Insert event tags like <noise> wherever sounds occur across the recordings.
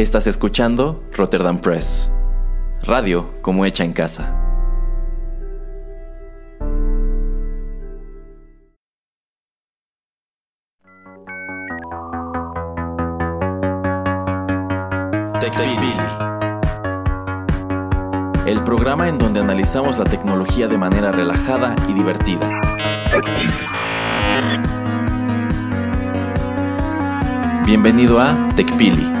Estás escuchando Rotterdam Press, radio como hecha en casa. El programa en donde analizamos la tecnología de manera relajada y divertida. Bienvenido a TechPili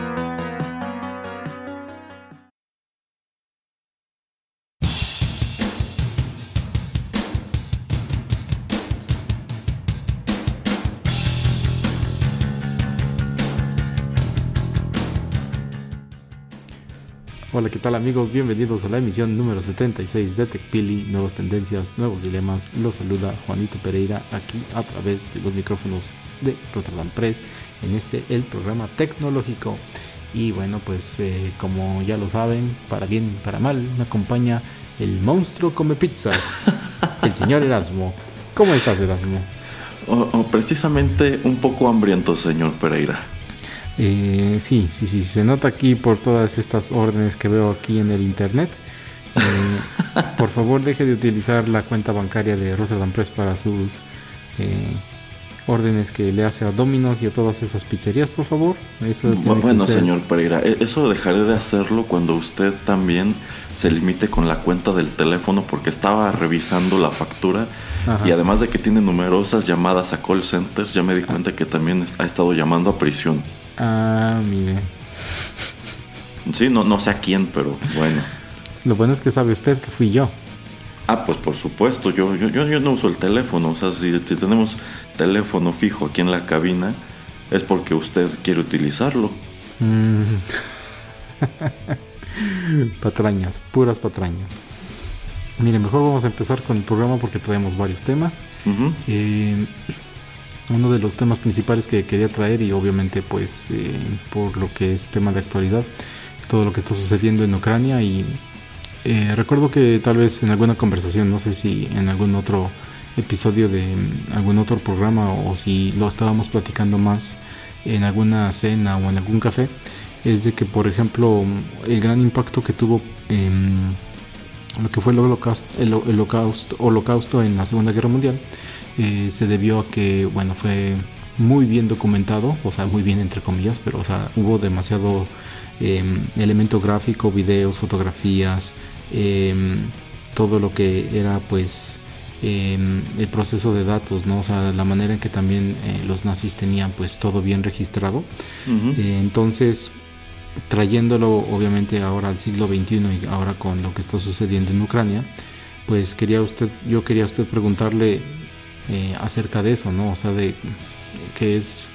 Hola, ¿qué tal amigos? Bienvenidos a la emisión número 76 de TechPili, nuevas tendencias, nuevos dilemas. Los saluda Juanito Pereira aquí a través de los micrófonos de Rotterdam Press en este el programa tecnológico. Y bueno, pues eh, como ya lo saben, para bien y para mal, me acompaña el monstruo come pizzas, <laughs> el señor Erasmo. ¿Cómo estás, Erasmo? precisamente un poco hambriento, señor Pereira. Eh, sí, sí, sí, se nota aquí por todas estas órdenes que veo aquí en el internet. Eh, <laughs> por favor, deje de utilizar la cuenta bancaria de Rotterdam Press para sus eh, órdenes que le hace a Domino's y a todas esas pizzerías, por favor. Eso bueno, señor Pereira, e-, eso dejaré de hacerlo cuando usted también se limite con la cuenta del teléfono porque estaba revisando la factura y además de que tiene numerosas llamadas a call centers, ya me di cuenta que también ha estado llamando a prisión. Ah, mire. Sí, no, no sé a quién, pero bueno. Lo bueno es que sabe usted que fui yo. Ah, pues por supuesto, yo, yo, yo, no uso el teléfono. O sea, si, tenemos teléfono fijo aquí en la cabina, es porque usted quiere utilizarlo. Mm. <laughs> patrañas, puras patrañas. Mire, mejor vamos a empezar con el programa porque traemos varios temas uno de los temas principales que quería traer y obviamente pues eh, por lo que es tema de actualidad, todo lo que está sucediendo en Ucrania y eh, recuerdo que tal vez en alguna conversación, no sé si en algún otro episodio de mm, algún otro programa o si lo estábamos platicando más en alguna cena o en algún café, es de que por ejemplo el gran impacto que tuvo lo que fue el holocausto, el holocausto en la Segunda Guerra Mundial, eh, se debió a que, bueno, fue muy bien documentado, o sea, muy bien entre comillas, pero, o sea, hubo demasiado em, elemento gráfico, videos, fotografías, em, todo lo que era, pues, em, el proceso de datos, ¿no? O sea, la manera en que también eh, los nazis tenían, pues, todo bien registrado. Eh, entonces, trayéndolo, obviamente, ahora al siglo XXI y ahora con lo que está sucediendo en Ucrania, pues quería usted, yo quería usted preguntarle eh, acerca de eso, ¿no? O sea, de que es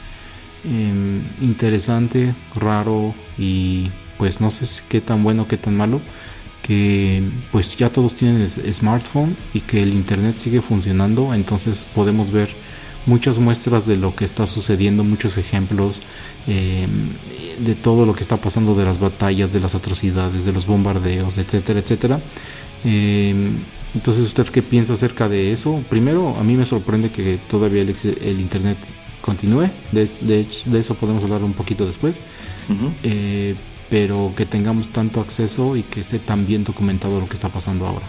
em, interesante, raro y pues no sé qué tan bueno, qué tan malo, que pues ya todos tienen smartphone y que el internet sigue funcionando, entonces podemos ver muchas muestras de lo que está sucediendo, muchos ejemplos em, de todo lo que está pasando, de las batallas, de las atrocidades, de los bombardeos, etcétera, etcétera. Em, entonces, ¿usted qué piensa acerca de eso? Primero, a mí me sorprende que todavía el, Internet continúe. De, de, eso podemos hablar un poquito después. Eh, pero que tengamos tanto acceso y que esté tan bien documentado lo que está pasando ahora.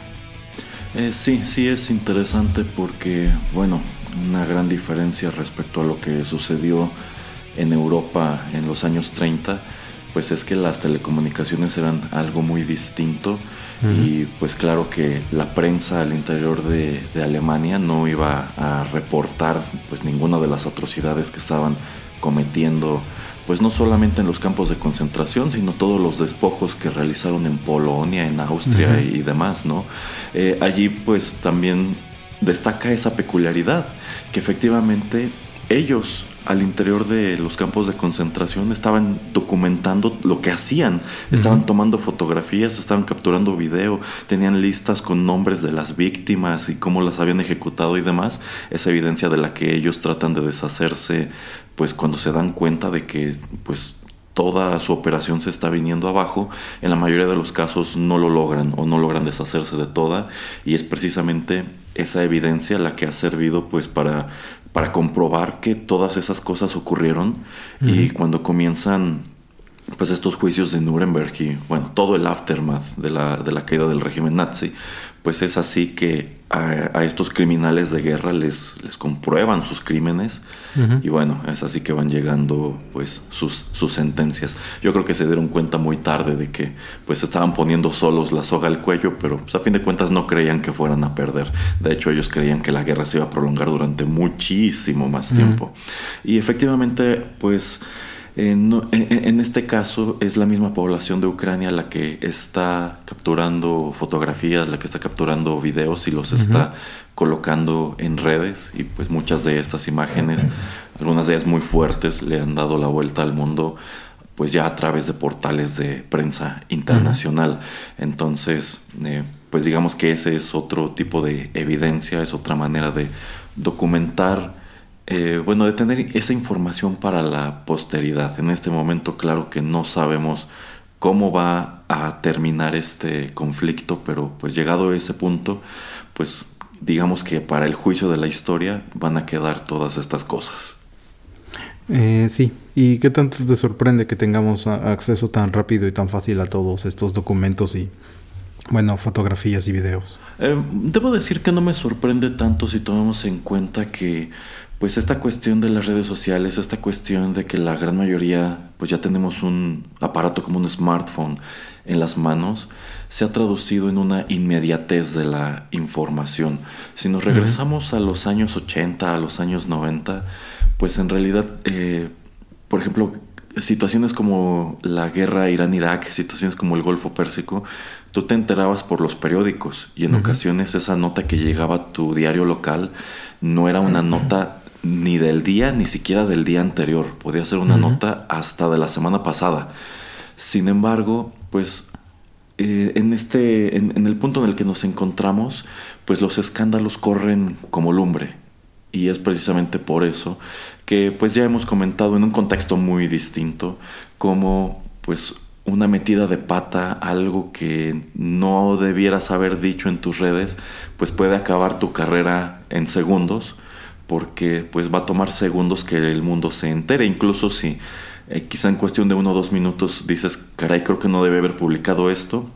Eh, sí, sí es interesante porque, bueno, una gran diferencia respecto a lo que sucedió en Europa en los años 30, pues es que las telecomunicaciones eran algo muy distinto y pues claro que la prensa al interior de, Alemania no iba a reportar pues ninguna de las atrocidades que estaban cometiendo pues no solamente en los campos de concentración, sino todos los despojos que realizaron en Polonia, en Austria y demás, ¿no? Eh, allí pues también destaca esa peculiaridad, que efectivamente ellos al interior de los campos de concentración estaban documentando lo que hacían, estaban tomando fotografías, estaban capturando video, tenían listas con nombres de las víctimas y cómo las habían ejecutado y demás, esa evidencia de la que ellos tratan de deshacerse, pues cuando se dan cuenta de que pues toda su operación se está viniendo abajo, en la mayoría de los casos no lo logran o no logran deshacerse de toda. Y es precisamente esa evidencia la que ha servido pues para, para comprobar que todas esas cosas ocurrieron. Y cuando comienzan pues estos juicios de Nuremberg y bueno, todo el aftermath de la, de la caída del régimen nazi, pues es así que a, estos criminales de guerra les, les comprueban sus crímenes y bueno, es así que van llegando pues sus, sus sentencias. Yo creo que se dieron cuenta muy tarde de que pues estaban poniendo solos la soga al cuello, pero pues, a fin de cuentas no creían que fueran a perder. De hecho, ellos creían que la guerra se iba a prolongar durante muchísimo más tiempo. Y efectivamente, pues en, este caso es la misma población de Ucrania la que está capturando fotografías, la que está capturando videos y los está colocando en redes. Y pues muchas de estas imágenes, algunas de ellas muy fuertes, le han dado la vuelta al mundo pues ya a través de portales de prensa internacional. Entonces, eh, pues digamos que ese es otro tipo de evidencia, es otra manera de documentar eh, bueno, de tener esa información para la posteridad. En este momento, claro que no sabemos cómo va a terminar este conflicto, pero pues llegado a ese punto, pues digamos que para el juicio de la historia van a quedar todas estas cosas. Eh, sí, ¿y qué tanto te sorprende que tengamos acceso tan rápido y tan fácil a todos estos documentos y, bueno, fotografías y videos? Eh, debo decir que no me sorprende tanto si tomamos en cuenta que pues esta cuestión de las redes sociales, esta cuestión de que la gran mayoría, pues ya tenemos un aparato como un smartphone en las manos, se ha traducido en una inmediatez de la información. Si nos regresamos a los años 80, a los años 90, pues en realidad, eh, por ejemplo, situaciones como la guerra Irán-Irak, situaciones como el Golfo Pérsico, tú te enterabas por los periódicos y en ocasiones esa nota que llegaba a tu diario local no era una nota ni del día, ni siquiera del día anterior. Podía ser una nota hasta de la semana pasada. Sin embargo, pues eh, en este, en, el punto en el que nos encontramos, pues los escándalos corren como lumbre. Y es precisamente por eso que pues ya hemos comentado en un contexto muy distinto como pues una metida de pata, algo que no debieras haber dicho en tus redes, pues puede acabar tu carrera en segundos porque pues va a tomar segundos que el mundo se entere, incluso si eh, quizá en cuestión de uno o dos minutos dices, caray, creo que no debe haber publicado esto,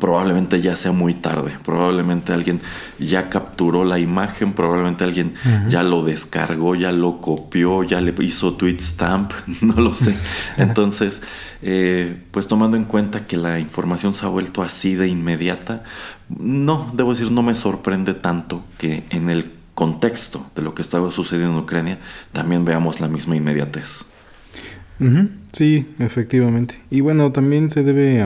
probablemente ya sea muy tarde, probablemente alguien ya capturó la imagen, probablemente alguien ya lo descargó, ya lo copió, ya le hizo tweet stamp, <laughs> no lo sé. <laughs> Entonces, eh, pues tomando en cuenta que la información se ha vuelto así de inmediata, no, debo decir, no me sorprende tanto que en el contexto de lo que estaba sucediendo en Ucrania, también veamos la misma inmediatez. Sí, efectivamente. Y bueno, también se debe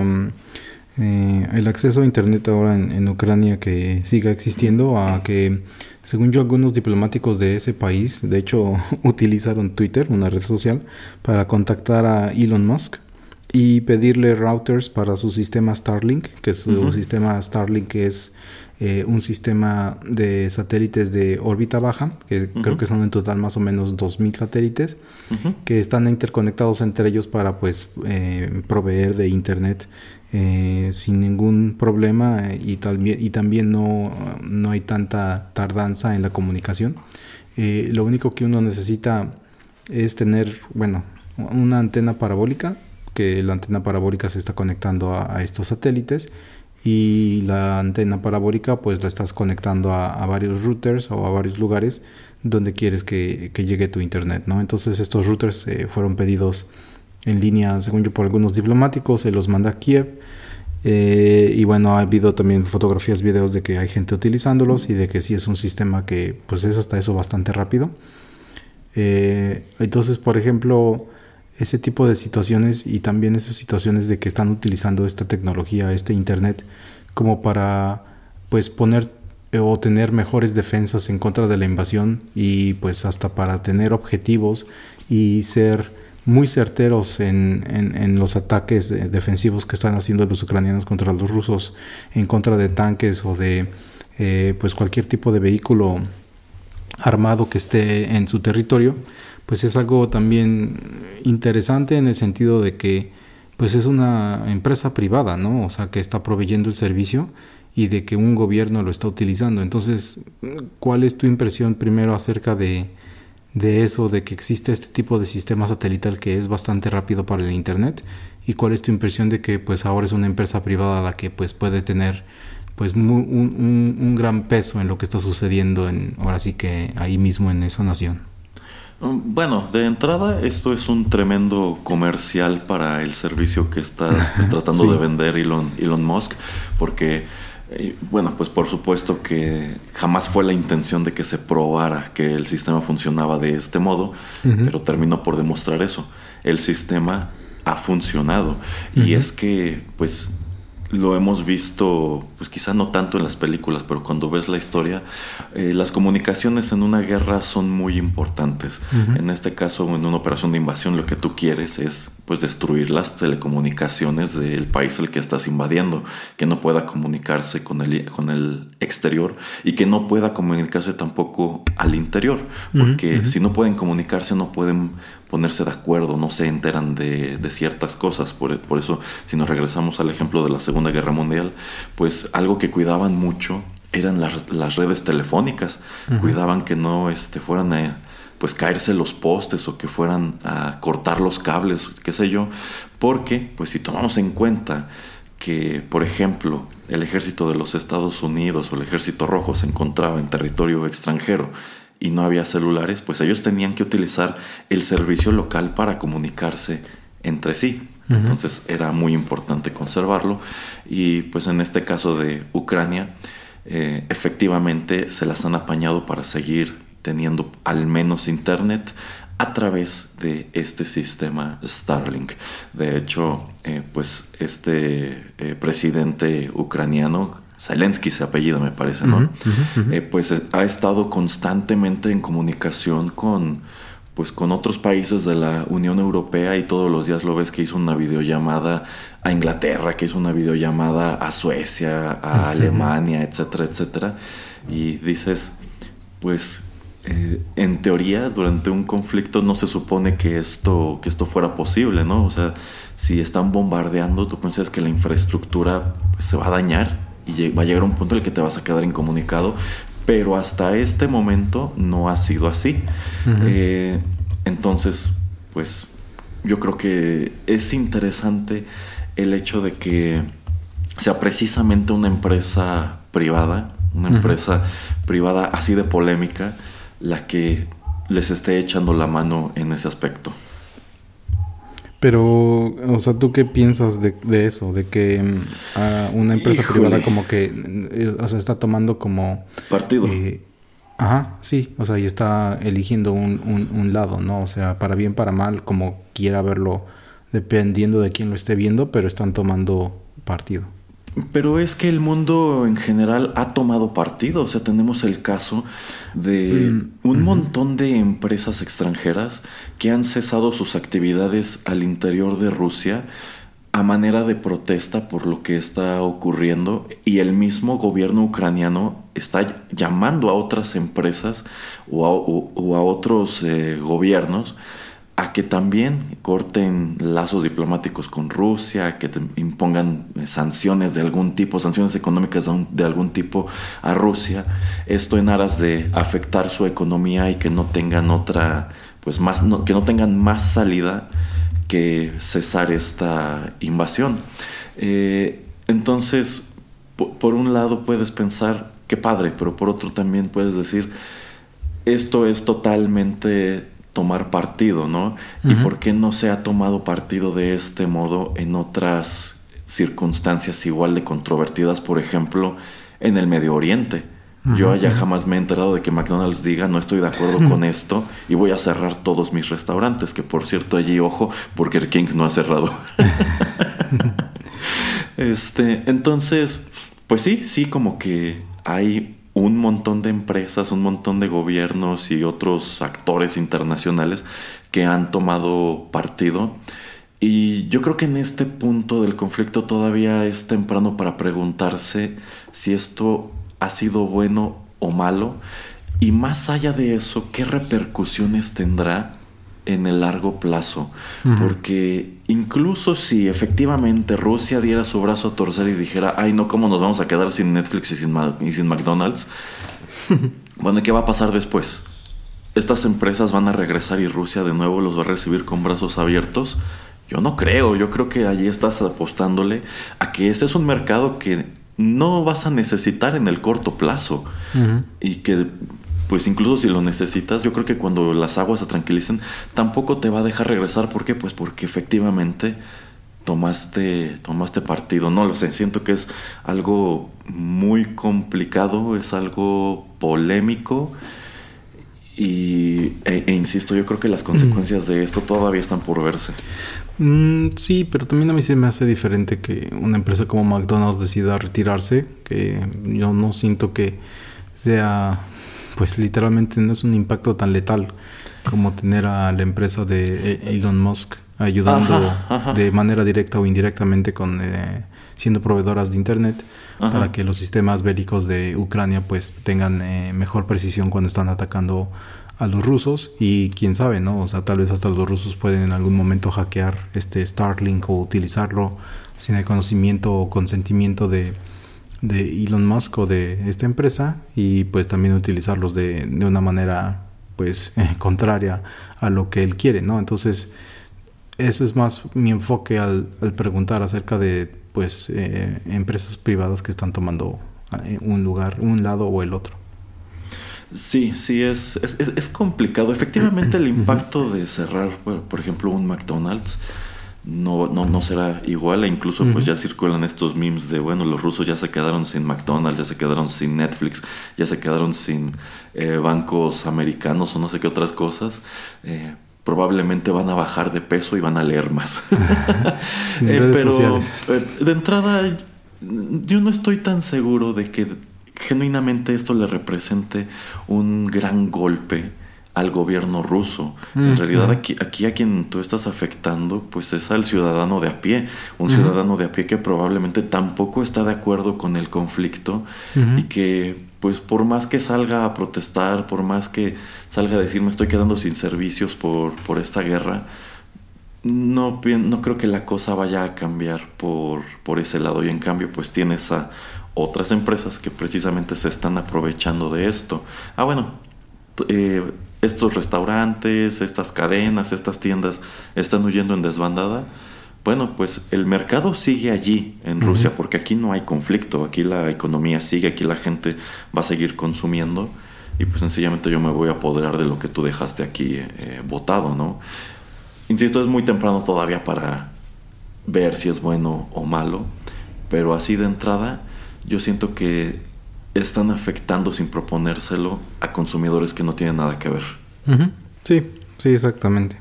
eh, el acceso a Internet ahora en, Ucrania que siga existiendo a que, según yo, algunos diplomáticos de ese país, de hecho, <laughs> utilizaron Twitter, una red social, para contactar a Elon Musk y pedirle routers para su sistema Starlink, que su sistema Starlink es eh, un sistema de satélites de órbita baja, que creo que son en total más o menos 2.000 satélites, que están interconectados entre ellos para pues eh, proveer de internet eh, sin ningún problema y, y también no, no hay tanta tardanza en la comunicación. lo único que uno necesita es tener, bueno, una antena parabólica, que la antena parabólica se está conectando a estos satélites y la antena parabólica pues la estás conectando a, varios routers o a varios lugares donde quieres que, llegue tu internet, ¿no? Entonces estos routers eh, fueron pedidos en línea, según yo, por algunos diplomáticos, se los manda a Kiev. Eh, y bueno, ha habido también fotografías, videos de que hay gente utilizándolos y de que sí es un sistema que pues es hasta eso bastante rápido. Eh, entonces, por ejemplo, ese tipo de situaciones y también esas situaciones de que están utilizando esta tecnología, este internet, como para pues poner eh, o tener mejores defensas en contra de la invasión y pues hasta para tener objetivos y ser muy certeros en, en, los ataques defensivos que están haciendo los ucranianos contra los rusos en contra de tanques o de eh, pues cualquier tipo de vehículo armado que esté en su territorio, pues es algo también interesante en el sentido de que pues es una empresa privada, ¿no? O sea, que está proveyendo el servicio y de que un gobierno lo está utilizando. Entonces, ¿cuál es tu impresión primero acerca de, de eso, de que existe este tipo de sistema satelital que es bastante rápido para el Internet? ¿Y cuál es tu impresión de que pues ahora es una empresa privada la que pues puede tener pues un, un, gran peso en lo que está sucediendo en, ahora sí que ahí mismo en esa nación? Mm, bueno, de entrada esto es un tremendo comercial para el servicio que está pues, <laughs> tratando de vender Elon, Elon Musk, porque eh, bueno, pues por supuesto que jamás fue la intención de que se probara que el sistema funcionaba de este modo, pero terminó por demostrar eso. El sistema ha funcionado. Y es que pues lo hemos visto, pues quizá no tanto en las películas, pero cuando ves la historia, eh, las comunicaciones en una guerra son muy importantes. En este caso, en una operación de invasión, lo que tú quieres es pues destruir las telecomunicaciones del país al que estás invadiendo, que no pueda comunicarse con el, con el exterior y que no pueda comunicarse tampoco al interior, porque si no pueden comunicarse no pueden ponerse de acuerdo, no se enteran de, ciertas cosas. Por, por, eso, si nos regresamos al ejemplo de la Segunda Guerra Mundial, pues algo que cuidaban mucho eran las, redes telefónicas. Cuidaban que no este, fueran a pues caerse los postes o que fueran a cortar los cables, qué sé yo. Porque, pues si tomamos en cuenta que, por ejemplo, el ejército de los Estados Unidos o el ejército rojo se encontraba en territorio extranjero y no había celulares, pues ellos tenían que utilizar el servicio local para comunicarse entre sí. Entonces era muy importante conservarlo y pues en este caso de Ucrania, eh, efectivamente se las han apañado para seguir teniendo al menos internet a través de este sistema Starlink. De hecho, eh, pues este eh, presidente ucraniano Zelensky se apellido me parece, ¿no? Eh, pues ha estado constantemente en comunicación con, pues, con otros países de la Unión Europea y todos los días lo ves que hizo una videollamada a Inglaterra, que hizo una videollamada a Suecia, a Alemania, etcétera, etcétera. Y dices, pues eh, en teoría durante un conflicto no se supone que esto, que esto fuera posible, ¿no? O sea, si están bombardeando, tú piensas que la infraestructura pues, se va a dañar y va a llegar un punto en el que te vas a quedar incomunicado, pero hasta este momento no ha sido así. Eh, entonces, pues yo creo que es interesante el hecho de que sea precisamente una empresa privada, una empresa privada así de polémica, la que les esté echando la mano en ese aspecto. Pero, o sea, ¿tú qué piensas de, eso? De que mm, una empresa privada como que, eh, o sea, está tomando como... Partido. Eh, ajá, sí, o sea, y está eligiendo un, un, un, lado, ¿no? O sea, para bien, para mal, como quiera verlo, dependiendo de quién lo esté viendo, pero están tomando partido. Pero es que el mundo en general ha tomado partido. O sea, tenemos el caso de mm, un montón de empresas extranjeras que han cesado sus actividades al interior de Rusia a manera de protesta por lo que está ocurriendo y el mismo gobierno ucraniano está llamando a otras empresas o a, otros eh, gobiernos a que también corten lazos diplomáticos con Rusia, que impongan eh, sanciones de algún tipo, sanciones económicas de, algún tipo a Rusia, esto en aras de afectar su economía y que no tengan otra, pues más, que no tengan más salida que cesar esta invasión. Eh, entonces, por un lado puedes pensar, qué padre, pero por otro también puedes decir, esto es totalmente tomar partido, ¿no? ¿Y por qué no se ha tomado partido de este modo en otras circunstancias igual de controvertidas, por ejemplo, en el Medio Oriente? Yo allá jamás me he enterado de que McDonald's diga no estoy de acuerdo con esto y voy a cerrar todos mis restaurantes, que por cierto allí, ojo, Burger King no ha cerrado. <laughs> este, entonces, pues sí, sí, como que hay un montón de empresas, un montón de gobiernos y otros actores internacionales que han tomado partido. Y yo creo que en este punto del conflicto todavía es temprano para preguntarse si esto ha sido bueno o malo. Y más allá de eso, ¿qué repercusiones tendrá en el largo plazo? Porque incluso si efectivamente Rusia diera su brazo a torcer y dijera, ay no, ¿cómo nos vamos a quedar sin Netflix y sin, y sin McDonald's? <laughs> bueno, ¿y qué va a pasar después? ¿Estas empresas van a regresar y Rusia de nuevo los va a recibir con brazos abiertos? Yo no creo, yo creo que allí estás apostándole a que ese es un mercado que no vas a necesitar en el corto plazo y que pues incluso si lo necesitas, yo creo que cuando las aguas se tranquilicen, tampoco te va a dejar regresar. ¿Por qué? Pues porque efectivamente tomaste, tomaste partido. No lo sé, siento que es algo muy complicado, es algo polémico. Y, e, e insisto, yo creo que las consecuencias de esto todavía están por verse. Mm, sí, pero también a mí se me hace diferente que una empresa como McDonald's decida retirarse, que yo no siento que sea pues literalmente no es un impacto tan letal como tener a la empresa de eh, Elon Musk ayudando de manera directa o indirectamente con eh, siendo proveedoras de internet para que los sistemas bélicos de Ucrania pues tengan eh, mejor precisión cuando están atacando a los rusos y quién sabe, ¿no? O sea, tal vez hasta los rusos pueden en algún momento hackear este Starlink o utilizarlo sin el conocimiento o consentimiento de, de Elon Musk o de esta empresa y pues también utilizarlos de, de una manera pues <laughs> contraria a lo que él quiere, ¿no? Entonces eso es más mi enfoque al, al preguntar acerca de pues eh, empresas privadas que están tomando eh, un lugar, un lado o el otro. Sí, sí, es, es, es complicado. Efectivamente el <clears throat> impacto de cerrar, por, por ejemplo, un McDonald's, no, no, no será igual. E incluso pues ya circulan estos memes de, bueno, los rusos ya se quedaron sin McDonald's, ya se quedaron sin Netflix, ya se quedaron sin eh, bancos americanos o no sé qué otras cosas. Eh, probablemente van a bajar de peso y van a leer más. <laughs> eh, pero de entrada, yo no estoy tan seguro de que genuinamente esto le represente un gran golpe al gobierno ruso. En realidad aquí, aquí a quien tú estás afectando pues es al ciudadano de a pie, un ciudadano de a pie que probablemente tampoco está de acuerdo con el conflicto y que pues por más que salga a protestar, por más que salga a decir me estoy quedando sin servicios por, por esta guerra, no, no creo que la cosa vaya a cambiar por, por ese lado. Y en cambio pues tienes a otras empresas que precisamente se están aprovechando de esto. Ah, bueno, eh, estos restaurantes, estas cadenas, estas tiendas están huyendo en desbandada, bueno, pues el mercado sigue allí en Rusia porque aquí no hay conflicto, aquí la economía sigue, aquí la gente va a seguir consumiendo y pues sencillamente yo me voy a apoderar de lo que tú dejaste aquí eh, votado, ¿no? Insisto, es muy temprano todavía para ver si es bueno o malo, pero así de entrada yo siento que están afectando sin proponérselo a consumidores que no tienen nada que ver. Sí, sí, exactamente.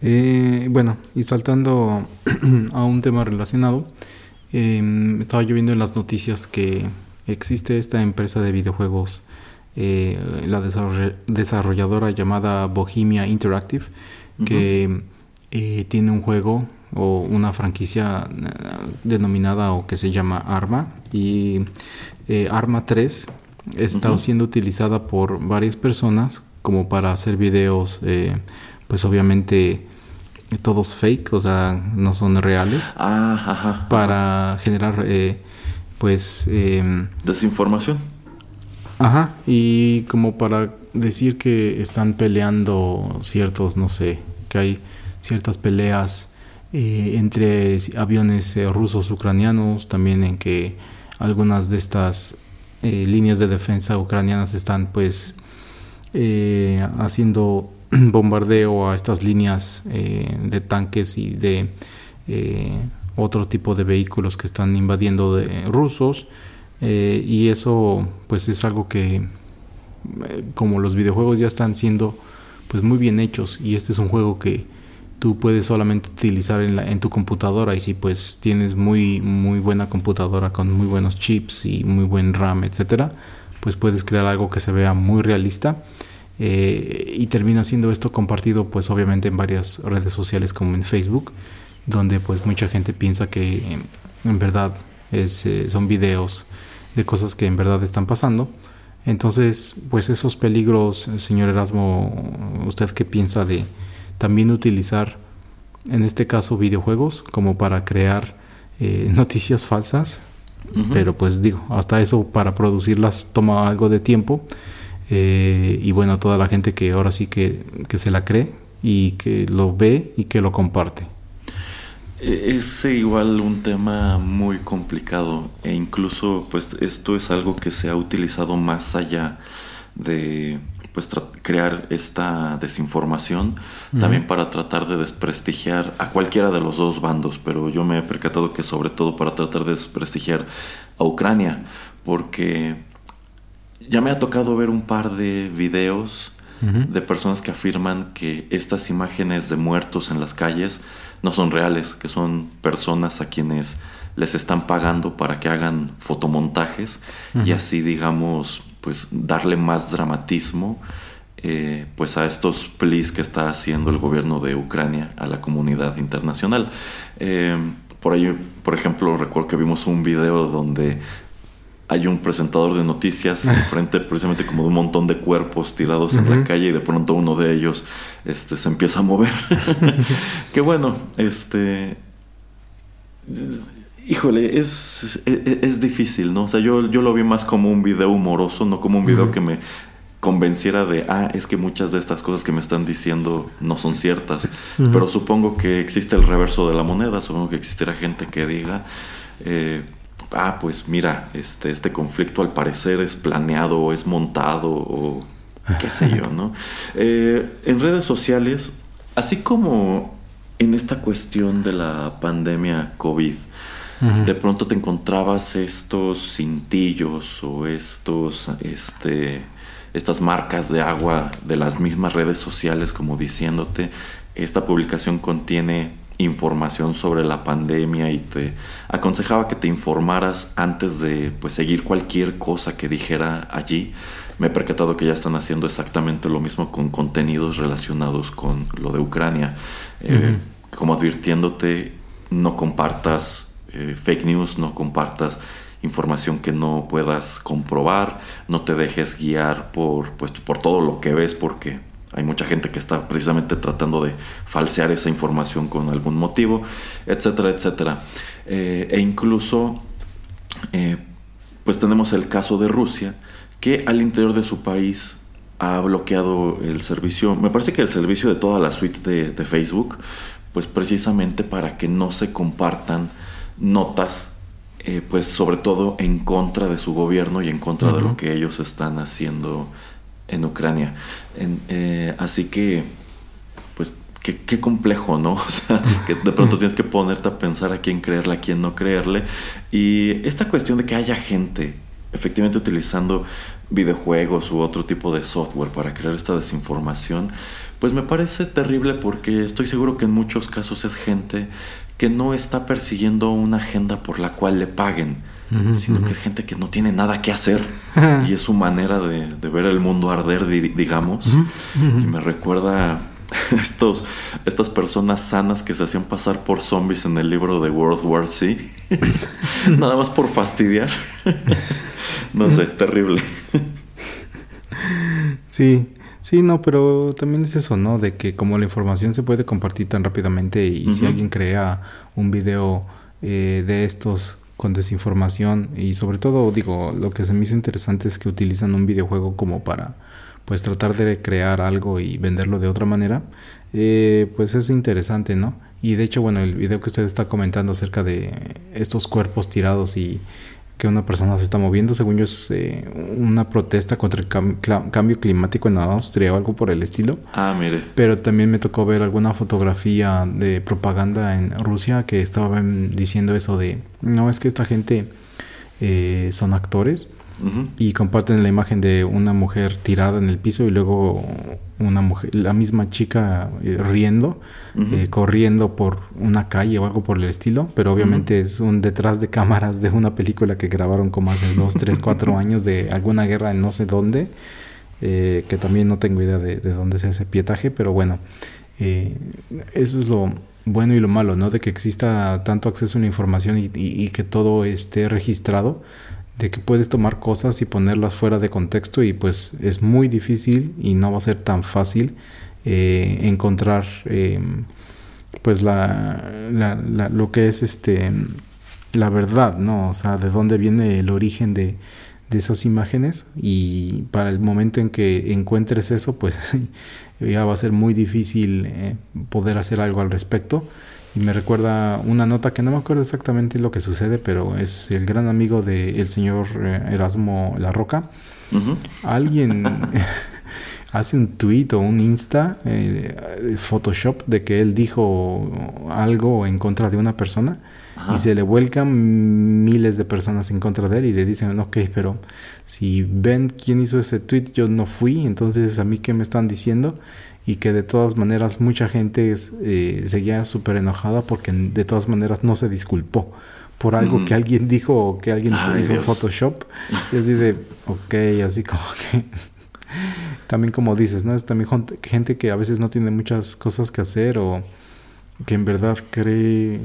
Eh, bueno, y saltando <clears throat> a un tema relacionado, em, estaba yo viendo en las noticias que existe esta empresa de videojuegos, eh, la desarrolladora llamada Bohemia Interactive, que eh, tiene un juego o una franquicia denominada o que se llama Arma y eh, Arma 3 está siendo utilizada por varias personas como para hacer videos, eh, pues obviamente todos fake, o sea, no son reales, ah, para generar, eh, pues... Em, Desinformación. Ajá, y como para decir que están peleando ciertos, no sé, que hay ciertas peleas entre aviones rusos ucranianos, también en que algunas de estas eh, líneas de defensa ucranianas están pues eh, haciendo <clears throat> bombardeo a estas líneas eh, de tanques y de otro tipo de vehículos que están invadiendo de rusos y eso pues es algo que como los videojuegos ya están siendo pues muy bien hechos y este es un juego que tú puedes solamente utilizar en, la, en tu computadora y si pues tienes muy muy buena computadora con muy buenos chips y muy buen RAM etcétera pues puedes crear algo que se vea muy realista eh, y termina siendo esto compartido pues obviamente en varias redes sociales como en Facebook donde pues mucha gente piensa que en verdad eh, son videos de cosas que en verdad están pasando. Entonces, pues esos peligros, señor Erasmo, ¿usted qué piensa de también utilizar, en este caso, videojuegos como para crear eh, <laughs> noticias falsas? Pero pues digo, hasta eso para producirlas toma algo de tiempo. Eh, y bueno, toda la gente que ahora sí que, que se la cree y que lo ve y que lo comparte. E, es igual un tema muy complicado e incluso pues esto es algo que se ha utilizado más allá de pues crear esta desinformación también para tratar de desprestigiar a cualquiera de los dos bandos, pero yo me he percatado que sobre todo para tratar de desprestigiar a Ucrania, porque ya me ha tocado ver un par de videos de personas que afirman que estas imágenes de muertos en las calles no son reales, que son personas a quienes les están pagando para que hagan fotomontajes y así digamos pues darle más dramatismo eh, pues a estos plis que está haciendo el gobierno de Ucrania a la comunidad internacional. Eh, por ahí, por ejemplo, recuerdo que vimos un video donde hay un presentador de noticias <laughs> frente precisamente como de un montón de cuerpos tirados en la calle y de pronto uno de ellos este, se empieza a mover. <laughs> <laughs> que bueno, este... Híjole, es, es, difícil, ¿no? O sea, yo, yo lo vi más como un video humoroso, no como un video que me convenciera de, ah, es que muchas de estas cosas que me están diciendo no son ciertas. Pero supongo que existe el reverso de la moneda, supongo que existirá gente que diga, eh, ah, pues mira, este, este conflicto al parecer es planeado o es montado o qué sé yo, ¿no? <laughs> Eh, en redes sociales, así como en esta cuestión de la pandemia COVID, de pronto te encontrabas estos cintillos o estos, este, estas marcas de agua de las mismas redes sociales como diciéndote, esta publicación contiene información sobre la pandemia y te aconsejaba que te informaras antes de pues seguir cualquier cosa que dijera allí. Me he percatado que ya están haciendo exactamente lo mismo con contenidos relacionados con lo de Ucrania, eh, como advirtiéndote no compartas eh, fake news, no compartas información que no puedas comprobar, no te dejes guiar por, pues, por todo lo que ves porque hay mucha gente que está precisamente tratando de falsear esa información con algún motivo, etcétera, etcétera. Eh, e incluso, eh, pues tenemos el caso de Rusia, que al interior de su país ha bloqueado el servicio, me parece que el servicio de toda la suite de, Facebook, pues precisamente para que no se compartan notas eh, pues sobre todo en contra de su gobierno y en contra de lo que ellos están haciendo en Ucrania. Eh, así que, pues, qué, complejo, ¿no? <laughs> O sea, que de pronto tienes que ponerte a pensar a quién creerle, a quién no creerle. Y esta cuestión de que haya gente efectivamente utilizando videojuegos u otro tipo de software para crear esta desinformación, pues me parece terrible porque estoy seguro que en muchos casos es gente que no está persiguiendo una agenda por la cual le paguen sino que es gente que no tiene nada que hacer <laughs> y es su manera de, ver el mundo arder, digamos. Y me recuerda <laughs> estos, estas personas sanas que se hacían pasar por zombies en el libro de World War Z, <laughs> nada más por fastidiar. no sé, terrible. sí. Sí, no, pero también es eso, ¿no? De que como la información se puede compartir tan rápidamente y si alguien crea un video eh, de estos con desinformación y sobre todo digo lo que se me hizo interesante es que utilizan un videojuego como para pues tratar de crear algo y venderlo de otra manera eh, pues es interesante no y de hecho bueno el video que usted está comentando acerca de estos cuerpos tirados y que una persona se está moviendo, según yo es eh, una protesta contra el cambio climático en Austria o algo por el estilo. Ah, mire. Pero también me tocó ver alguna fotografía de propaganda en Rusia que estaban diciendo eso de, no, es que esta gente eh, son actores y comparten la imagen de una mujer tirada en el piso y luego una mujer, la misma chica eh, riendo, eh, corriendo por una calle o algo por el estilo, pero obviamente es un detrás de cámaras de una película que grabaron como hace dos, tres, cuatro <laughs> años de alguna guerra en no sé dónde, eh, que también no tengo idea de, dónde es ese pietaje, pero bueno, eso es lo bueno y lo malo, ¿no? De que exista tanto acceso a la información y que todo esté registrado de que puedes tomar cosas y ponerlas fuera de contexto y pues es muy difícil y no va a ser tan fácil eh, encontrar em, pues la, lo que es este la verdad, ¿no? O sea, de dónde viene el origen de, de esas imágenes y para el momento en que encuentres eso, pues <laughs> ya va a ser muy difícil eh, poder hacer algo al respecto. Y me recuerda una nota que no me acuerdo exactamente lo que sucede, pero es el gran amigo del señor eh, Erasmo La Roca. Alguien <laughs> <laughs> hace un tweet o un insta, eh, Photoshop, de que él dijo algo en contra de una persona y se le vuelcan miles de personas en contra de él y le dicen, ok, pero si ven quién hizo ese tweet, yo no fui, entonces a mí qué me están diciendo y que de todas maneras mucha gente eh, seguía súper enojada porque de todas maneras no se disculpó por algo que alguien dijo o que alguien hizo en Photoshop. Y así de, <laughs> ok, así como que... también como dices, ¿no? Es también gente que a veces no tiene muchas cosas que hacer o que en verdad cree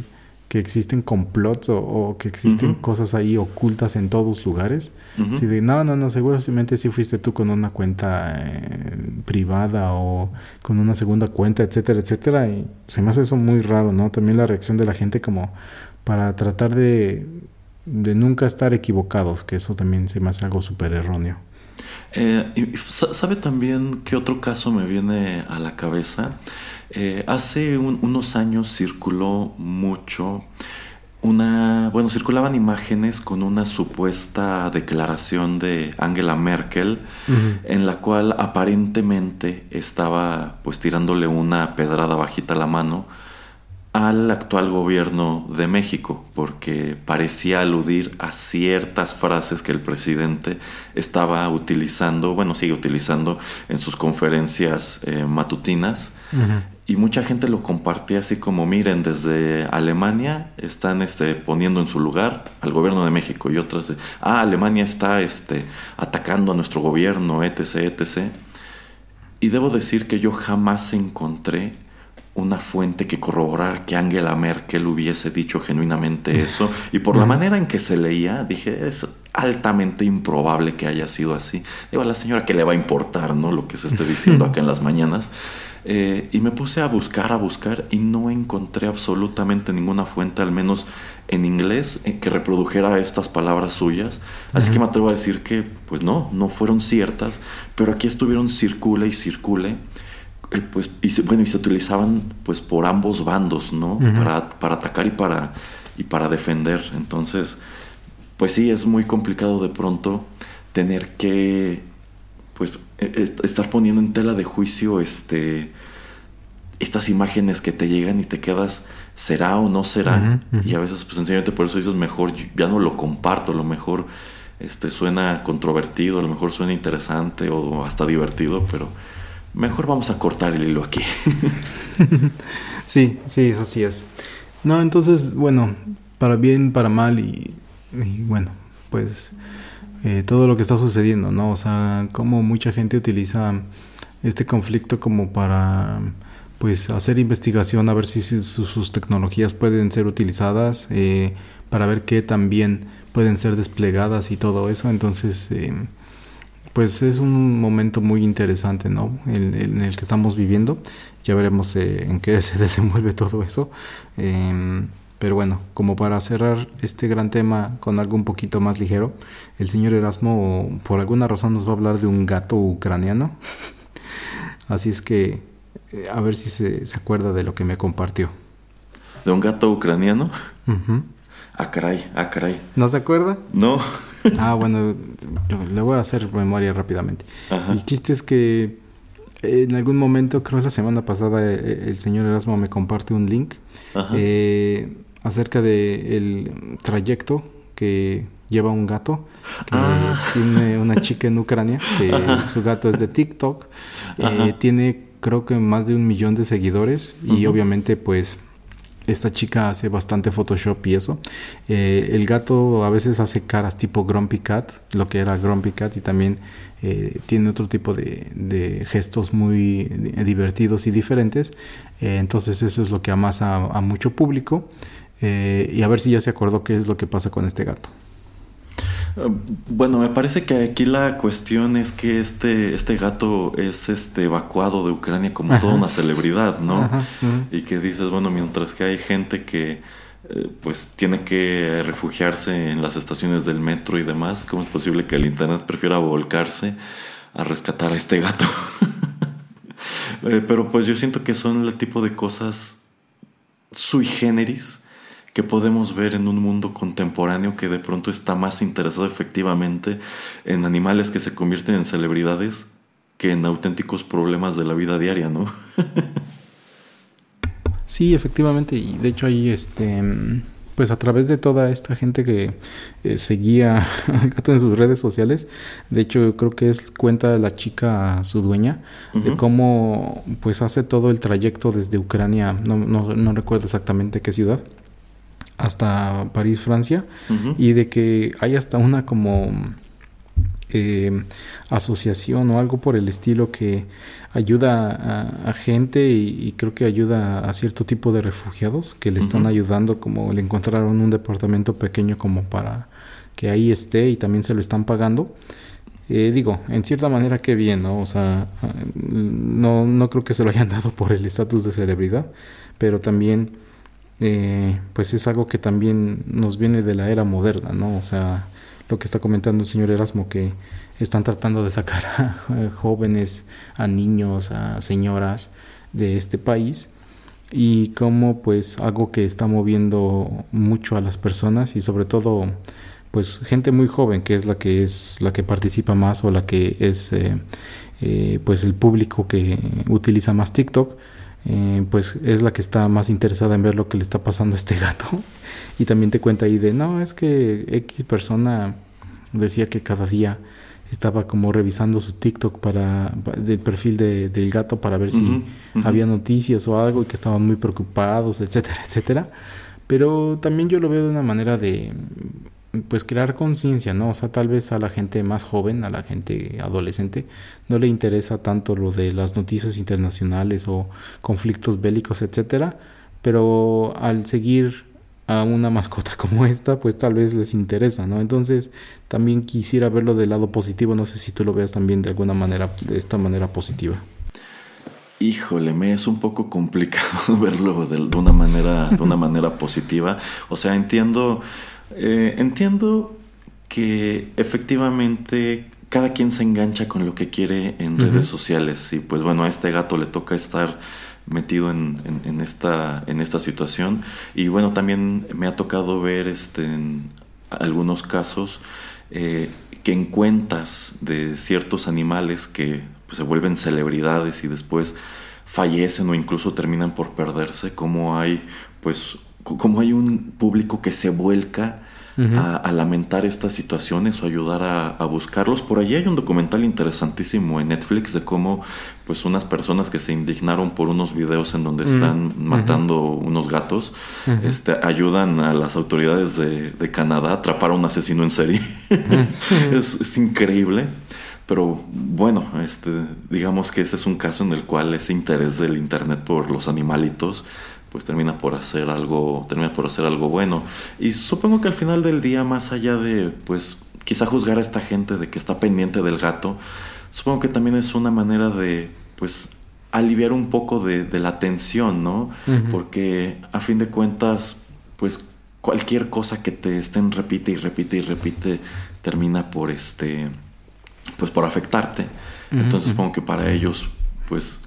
que existen complots o, que existen cosas ahí ocultas en todos lugares. Si de no, no, no, seguramente si fuiste tú con una cuenta eh, privada o con una segunda cuenta, etcétera, etcétera. Y se me hace eso muy raro, ¿no? También la reacción de la gente como para tratar de, de nunca estar equivocados, que eso también se me hace algo súper erróneo. Eh, ¿Sabe también qué otro caso me viene a la cabeza? Eh, hace unos años circuló mucho una, bueno, circulaban imágenes con una supuesta declaración de Angela Merkel en la cual aparentemente estaba pues tirándole una pedrada bajita a la mano al actual gobierno de México, porque parecía aludir a ciertas frases que el presidente estaba utilizando, bueno, sigue utilizando en sus conferencias eh, matutinas. Y mucha gente lo compartía así como, miren, desde Alemania están este, poniendo en su lugar al gobierno de México y otras, ah, Alemania está este, atacando a nuestro gobierno, etc., etc. Y debo decir que yo jamás encontré una fuente que corroborar que Angela Merkel hubiese dicho genuinamente eso. Y por la manera en que se leía, dije, es altamente improbable que haya sido así. Digo, a la señora que le va a importar, ¿no? Lo que se esté diciendo <laughs> acá en las mañanas. Eh, y me puse a buscar, a buscar, y no encontré absolutamente ninguna fuente, al menos en inglés, en que reprodujera estas palabras suyas. Así que me atrevo a decir que, pues no, no fueron ciertas, pero aquí estuvieron circule y circule eh, pues, y se, bueno, y se utilizaban pues por ambos bandos, ¿no? para, para, atacar y para, y para defender. Entonces, pues sí, es muy complicado de pronto tener que, pues, e, estar poniendo en tela de juicio este, estas imágenes que te llegan y te quedas, ¿será o no será? Y a veces, pues, sencillamente por eso dices, mejor ya no lo comparto, a lo mejor este, suena controvertido, a lo mejor suena interesante o hasta divertido, pero Mejor vamos a cortar el hilo aquí. <laughs> sí, sí, así es. No, entonces, bueno, para bien, para mal y, bueno, pues eh, todo lo que está sucediendo, ¿no? O sea, como mucha gente utiliza este conflicto como para pues hacer investigación a ver si, sus, tecnologías pueden ser utilizadas eh, para ver qué también pueden ser desplegadas y todo eso entonces eh, pues es un momento muy interesante, ¿no? En, el que estamos viviendo. Ya veremos eh, en qué <laughs> se desenvuelve todo eso. Pero bueno, como para cerrar este gran tema con algo un poquito más ligero, el señor Erasmo por alguna razón nos va a hablar de un gato ucraniano. <laughs> Así es que eh, a ver si se, acuerda de lo que me compartió. ¿De un gato ucraniano? Ah, caray, ah, caray. ¿No se acuerda? No. <laughs> ah, bueno, le voy a hacer memoria rápidamente. El chiste es que en algún momento, creo que la semana pasada, eh, eh, el señor Erasmo me comparte un link eh, acerca de el trayecto que lleva un gato que ah. tiene una chica en Ucrania que su gato es de TikTok tiene creo que más de un millón de seguidores y obviamente pues esta chica hace bastante Photoshop y eso. Eh, el gato a veces hace caras tipo Grumpy Cat, lo que era Grumpy Cat, y también eh, tiene otro tipo de, gestos muy divertidos y diferentes. Eh, entonces eso es lo que amasa a, mucho público. Y a ver si ya se acordó qué es lo que pasa con este gato. Bueno, me parece que aquí la cuestión es que este, este gato es este evacuado de Ucrania como toda una celebridad, ¿no? Y que dices, bueno, mientras que hay gente que eh, pues tiene que refugiarse en las estaciones del metro y demás, ¿cómo es posible que el internet prefiera volcarse a rescatar a este gato? <laughs> Eh, pero pues yo siento que son el tipo de cosas sui generis que podemos ver en un mundo contemporáneo que de pronto está más interesado efectivamente en animales que se convierten en celebridades que en auténticos problemas de la vida diaria, ¿no? <laughs> sí, efectivamente, y de hecho ahí este pues a través de toda esta gente que eh, seguía <laughs> al gato en sus redes sociales, de hecho creo que es cuenta la chica su dueña de cómo pues hace todo el trayecto desde Ucrania, no, no, no recuerdo exactamente qué ciudad, hasta París, Francia, y de que hay hasta una como eh, asociación o algo por el estilo que ayuda a, gente y, creo que ayuda a cierto tipo de refugiados que le están ayudando como le encontraron un departamento pequeño como para que ahí esté y también se lo están pagando. Eh, digo, en cierta manera que bien, ¿no? O sea, no, no creo que se lo hayan <laughs> dado por el estatus de celebridad, pero también eh, pues es algo que también nos viene de la era moderna, ¿no? O sea, lo que está comentando el señor Erasmo, que están tratando de sacar a <laughs> jóvenes, a niños, a señoras de este país y como pues algo que está moviendo mucho a las personas y sobre todo pues gente muy joven que es la que es la que participa más o la que es eh, eh, pues el público que utiliza más TikTok eh, pues es la que está más interesada en ver lo que le está pasando a este gato. Y también te cuenta ahí de, no, es que X persona decía que cada día estaba como revisando su TikTok para del perfil del gato para ver si había noticias o algo y que estaban muy preocupados, etcétera, etcétera. Pero también yo lo veo de una manera de pues crear conciencia, ¿no? O sea, tal vez a la gente más joven, a la gente adolescente, no le interesa tanto lo de las noticias internacionales o conflictos bélicos, etcétera, pero al seguir a una mascota <laughs> como esta, pues tal vez les interesa, ¿no? Entonces, también quisiera verlo del lado positivo, no sé si tú lo veas también de alguna manera, de esta manera positiva. Híjole, me es un poco complicado <laughs> verlo de, de una manera, de una manera positiva. O sea, entiendo eh, entiendo que efectivamente cada quien se engancha con lo que quiere en redes sociales y pues bueno, a este gato le toca estar metido en, esta, en esta situación. Y bueno, también me ha tocado ver este, en algunos casos eh, que en cuentas de ciertos animales que pues, se vuelven celebridades y después fallecen o incluso terminan por perderse, como hay pues como hay un público que se vuelca a, lamentar estas situaciones o ayudar a, buscarlos. Por allí hay un documental interesantísimo en Netflix de cómo pues unas personas que se indignaron por unos videos en donde están matando unos gatos, este, ayudan a las autoridades de, Canadá a atrapar a un asesino en serie. <laughs> es, es increíble. Pero bueno, este, digamos que ese es un caso en el cual ese interés del Internet por los animalitos pues termina por hacer algo, termina por hacer algo bueno. Y supongo que al final del día, más allá de, pues, quizá juzgar a esta gente de que está pendiente del gato, supongo que también es una manera de, pues, aliviar un poco de, la tensión, ¿no? Porque a fin de cuentas, pues, cualquier cosa que te estén repite y repite y repite termina por este, pues, por afectarte. Entonces supongo que para ellos, pues,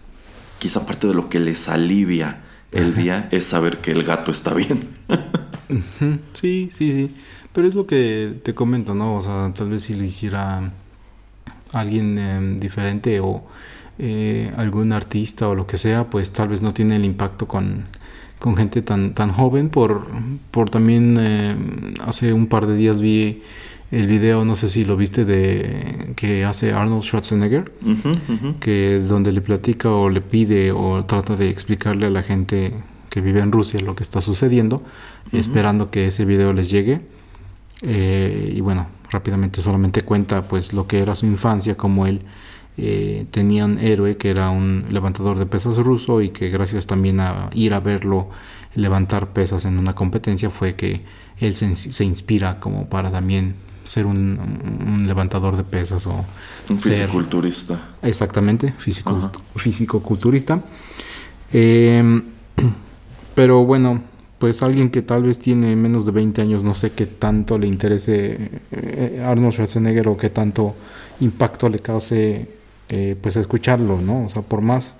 quizá parte de lo que les alivia el día es saber que el gato está bien. sí, sí, sí. Pero es lo que te comento, ¿no? O sea, tal vez si lo hiciera alguien em, diferente o eh, algún artista o lo que sea, pues tal vez no tiene el impacto con, con gente tan, tan joven. Por, por también em, hace un par de días vi el video, no sé si lo viste, de que hace Arnold Schwarzenegger, que donde le platica o le pide o trata de explicarle a la gente que vive en Rusia lo que está sucediendo, esperando que ese video les llegue. Eh, y bueno, rápidamente solamente cuenta pues lo que era su infancia, como él eh, tenía un héroe que era un levantador de pesas ruso y que gracias también a ir a verlo levantar pesas en una competencia fue que él se, se inspira como para también ser un, levantador de pesas o... Un fisiculturista. Exactamente, físico, culturista. Em, <clears throat> pero bueno, pues alguien que tal vez tiene menos de 20 años, no sé qué tanto le interese eh, Arnold Schwarzenegger o qué tanto impacto le cause eh, pues escucharlo, ¿no? O sea, por más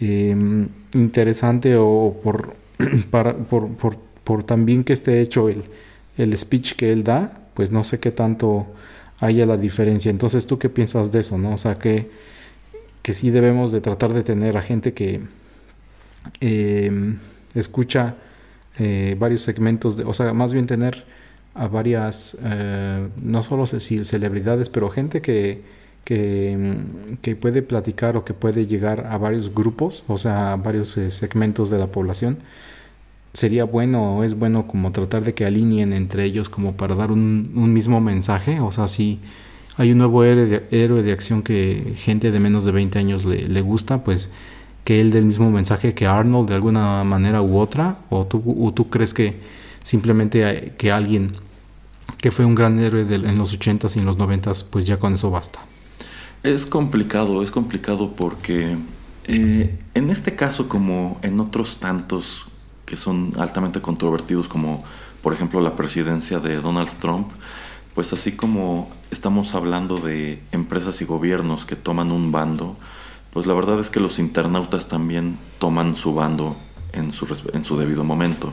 em, interesante o por, <clears throat> para, por, por, por también que esté hecho el, el speech que él da, pues no sé qué tanto haya la diferencia. Entonces, ¿tú qué piensas de eso, no? O sea, que, que sí debemos de tratar de tener a gente que em, escucha eh, varios segmentos, de, o sea, más bien tener a varias, eh, no solo celebridades, pero gente que, que, que, puede platicar o que puede llegar a varios grupos, o sea, a varios eh, segmentos de la población sería bueno o es bueno como tratar de que alineen entre ellos como para dar un, mismo mensaje. O sea, si hay un nuevo héroe de, acción que gente de menos de 20 años le, gusta, pues que él dé el mismo mensaje que Arnold de alguna manera u otra. O tú, tú crees que simplemente que alguien que fue un gran héroe en los 80s y en los 90s, pues ya con eso basta. Es complicado, es complicado porque eh, en este caso como en otros tantos que son altamente controvertidos, como por ejemplo la presidencia de Donald Trump, pues así como estamos hablando de empresas y gobiernos que toman un bando, pues la verdad es que los internautas también toman su bando en su, en su debido momento.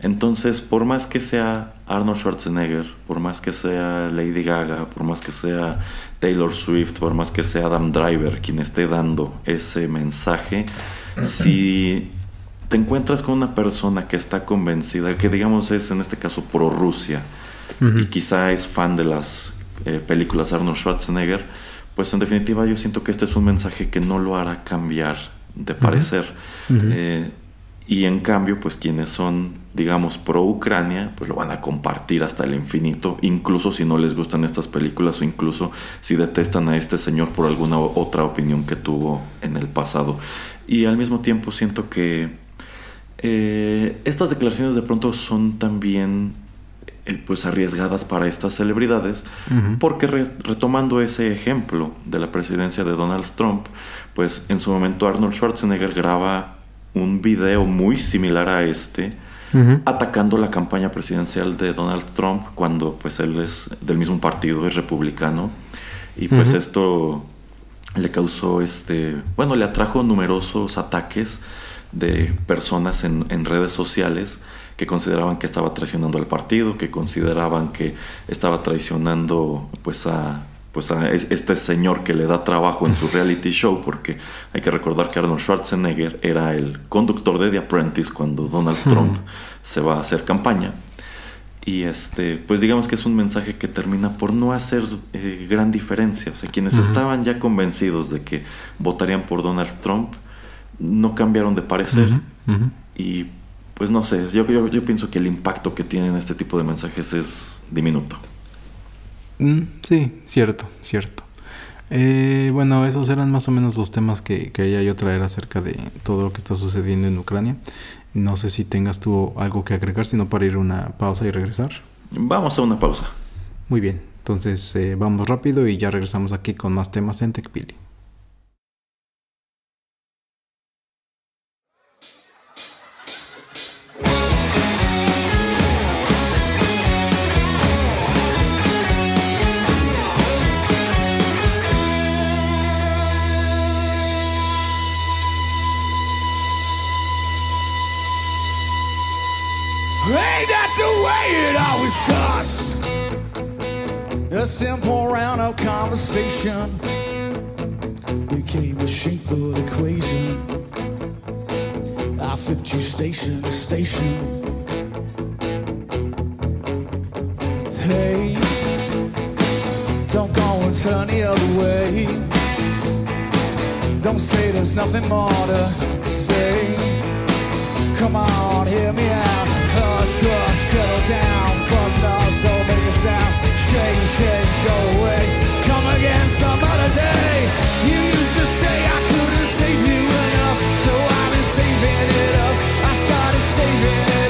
Entonces, por más que sea Arnold Schwarzenegger, por más que sea Lady Gaga, por más que sea Taylor Swift, por más que sea Adam Driver quien esté dando ese mensaje, si te encuentras con una persona que está convencida, que digamos es en este caso pro Rusia, y quizá es fan de las eh, películas Arnold Schwarzenegger, pues en definitiva yo siento que este es un mensaje que no lo hará cambiar de parecer. Eh, y en cambio, pues quienes son, digamos, pro Ucrania, pues lo van a compartir hasta el infinito, incluso si no les gustan estas películas o incluso si detestan a este señor por alguna otra opinión que tuvo en el pasado. Y al mismo tiempo siento que eh, estas declaraciones de pronto son también eh, pues arriesgadas para estas celebridades, porque retomando ese ejemplo de la presidencia de Donald Trump, pues en su momento Arnold Schwarzenegger graba un video muy similar a este, atacando la campaña presidencial de Donald Trump cuando pues él es del mismo partido, es republicano, y pues esto le causó este, bueno, le atrajo numerosos ataques de personas en, redes sociales que consideraban que estaba traicionando al partido, que consideraban que estaba traicionando pues a pues a este señor que le da trabajo en su reality show, porque hay que recordar que Arnold Schwarzenegger era el conductor de The Apprentice cuando Donald Trump se va a hacer campaña. Y este, pues digamos que es un mensaje que termina por no hacer eh, gran diferencia. O sea, quienes estaban ya convencidos de que votarían por Donald Trump, no cambiaron de parecer. Y pues no sé, yo, yo, pienso que el impacto que tienen este tipo de mensajes es diminuto. Mm, sí, cierto, cierto. Eh, bueno, esos eran más o menos los temas que quería yo traer acerca de todo lo que está sucediendo en Ucrania. No sé si tengas tú algo que agregar, sino para ir a una pausa y regresar. Vamos a una pausa. Muy bien, entonces eh, vamos rápido y ya regresamos aquí con más temas en TechPili. A simple round of conversation became a shameful equation. I flipped you station to station. Hey, don't go and turn the other way. Don't say there's nothing more to say. Come on, hear me out. Hush, settle down. But no, don't make a sound shake, shake, go away. Come again some other day. You used to say I couldn't save you enough, so I've been saving it up. I started saving it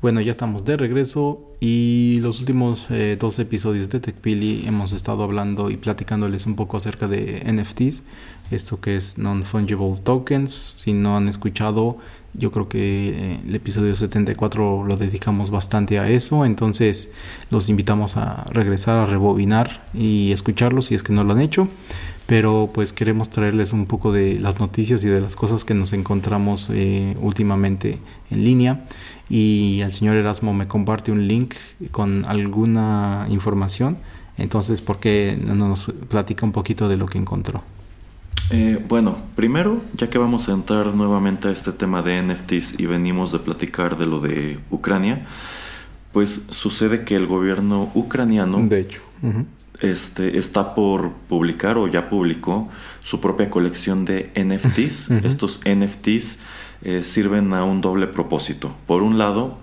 Bueno, ya estamos de regreso y los últimos eh, dos episodios de TechPili hemos estado hablando y platicándoles un poco acerca de NFTs, esto que es Non-Fungible Tokens. Si no han escuchado, yo creo que eh, el episodio 74 lo dedicamos bastante a eso, entonces los invitamos a regresar, a rebobinar y escucharlo si es que no lo han hecho. Pero pues queremos traerles un poco de las noticias y de las cosas que nos encontramos eh, últimamente en línea y el señor Erasmo me comparte un link con alguna información. Entonces, ¿por qué no nos platica un poquito de lo que encontró? Eh, bueno, primero, ya que vamos a entrar nuevamente a este tema de NFTs y venimos de platicar de lo de Ucrania, pues sucede que el gobierno ucraniano De hecho. este, está por publicar o ya publicó su propia colección de NFTs. Estos NFTs eh, sirven a un doble propósito. Por un lado,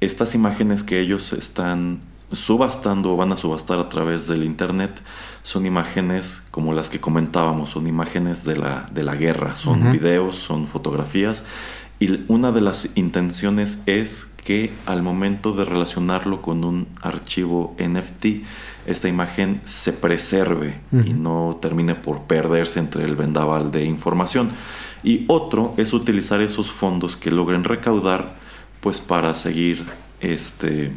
estas imágenes que ellos están subastando o van a subastar a través del Internet son imágenes como las que comentábamos, son imágenes de la, de la guerra, son videos, son fotografías. Y una de las intenciones es que al momento de relacionarlo con un archivo NFT, esta imagen se preserve y no termine por perderse entre el vendaval de información. Y otro es utilizar esos fondos que logren recaudar pues para seguir este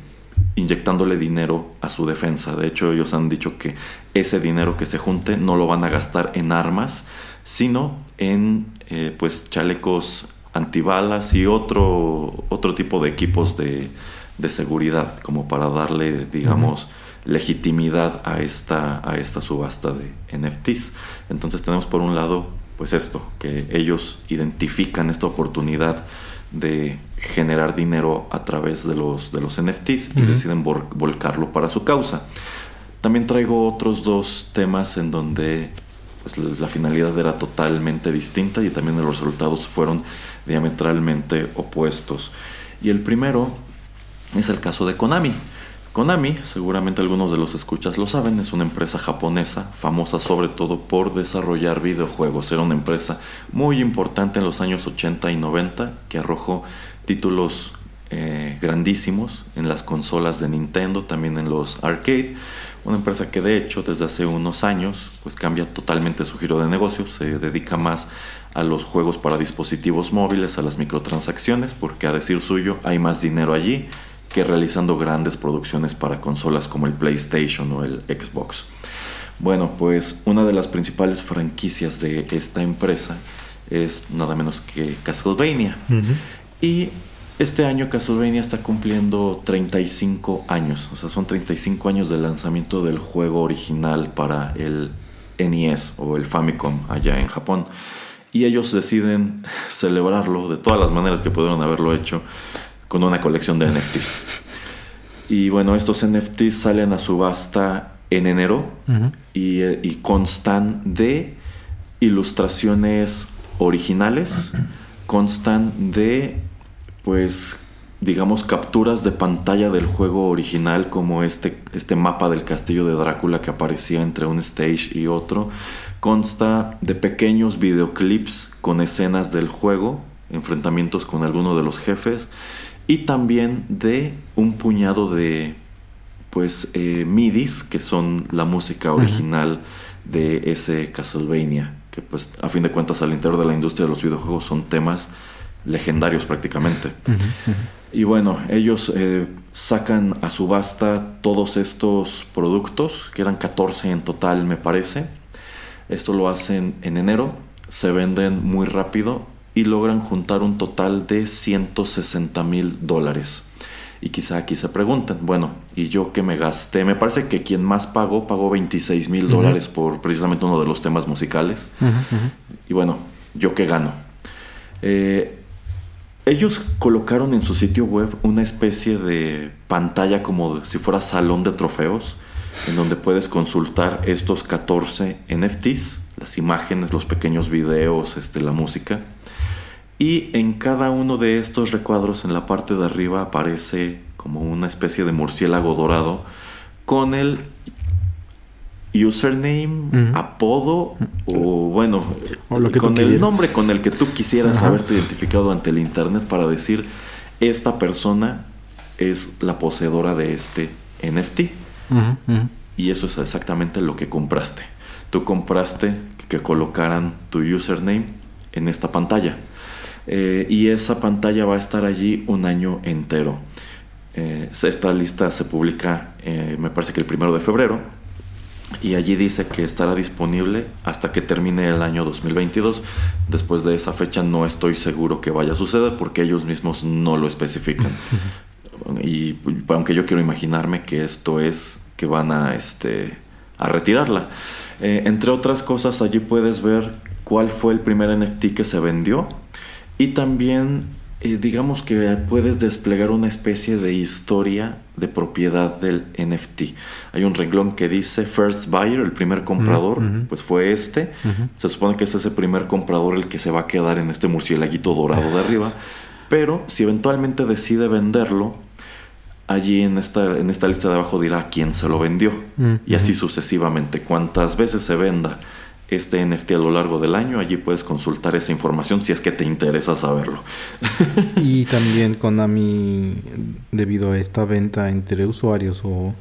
inyectándole dinero a su defensa. De hecho, ellos han dicho que ese dinero que se junte no lo van a gastar en armas, sino en eh, pues chalecos antibalas y otro, otro tipo de equipos de, de seguridad, como para darle, digamos, legitimidad a esta, a esta subasta de NFTs. Entonces tenemos por un lado, pues esto, que ellos identifican esta oportunidad de generar dinero a través de los, de los NFTs y deciden vol- volcarlo para su causa. También traigo otros dos temas en donde pues la finalidad era totalmente distinta y también los resultados fueron diametralmente opuestos. Y el primero es el caso de Konami. Konami, seguramente algunos de los escuchas lo saben, es una empresa japonesa famosa sobre todo por desarrollar videojuegos. Era una empresa muy importante en los años 80 y 90 que arrojó títulos eh, grandísimos en las consolas de Nintendo, también en los arcade. Una empresa que de hecho desde hace unos años pues cambia totalmente su giro de negocio, se dedica más a los juegos para dispositivos móviles, a las microtransacciones, porque a decir suyo hay más dinero allí que realizando grandes producciones para consolas como el PlayStation o el Xbox. Bueno, pues una de las principales franquicias de esta empresa es nada menos que Castlevania. Y este año Castlevania está cumpliendo 35 años, o sea, son 35 años de lanzamiento del juego original para el NES o el Famicom allá en Japón. Y ellos deciden celebrarlo de todas las maneras que pudieron haberlo hecho con una colección de NFTs. Y bueno, estos NFTs salen a subasta en enero y, y, constan de ilustraciones originales, <clears throat> constan de pues digamos capturas de pantalla del juego original como este, este mapa del castillo de Drácula que aparecía entre un stage y otro. Consta de pequeños videoclips con escenas del juego, enfrentamientos con alguno de los jefes y también de un puñado de pues eh, midis que son la música original de ese Castlevania que pues a fin de cuentas al interior de la industria de los videojuegos son temas legendarios prácticamente. Y bueno, ellos eh, sacan a subasta todos estos productos, que eran 14 en total me parece. Esto lo hacen en enero, se venden muy rápido y logran juntar un total de 160 mil dólares. Y quizá aquí se pregunten, bueno, ¿y yo qué me gasté? Me parece que quien más pagó, pagó 26 mil dólares por precisamente uno de los temas musicales. Y bueno, ¿yo qué gano? Eh, ellos colocaron en su sitio web una especie de pantalla como si fuera salón de trofeos, en donde puedes consultar estos 14 NFTs, las imágenes, los pequeños videos, este, la música. Y en cada uno de estos recuadros, en la parte de arriba, aparece como una especie de murciélago dorado con el username, apodo o bueno, con el nombre con el que tú quisieras haberte identificado ante el internet para decir esta persona es la poseedora de este NFT. Y eso es exactamente lo que compraste. Tú compraste que colocaran tu username en esta pantalla. Eh, y esa pantalla va a estar allí un año entero. Eh, esta lista se publica, eh, me parece que el primero de febrero y allí dice que estará disponible hasta que termine el año 2022. Después de esa fecha no estoy seguro que vaya a suceder porque ellos mismos no lo especifican. <laughs> y aunque yo quiero imaginarme que esto es que van a, este, a retirarla. Eh, entre otras cosas, allí puedes ver cuál fue el primer NFT que se vendió y también eh, digamos que puedes desplegar una especie de historia de propiedad del NFT. Hay un renglón que dice First Buyer, el primer comprador, pues fue este. Se supone que es ese primer comprador el que se va a quedar en este murciélaguito dorado de arriba. Pero si eventualmente decide venderlo, allí en esta, en esta lista de abajo dirá quién se lo vendió. Y así sucesivamente. Cuantas veces se venda este NFT a lo largo del año. Allí puedes consultar esa información si es que te interesa saberlo. y <laughs> también Konami, debido a esta venta entre usuarios o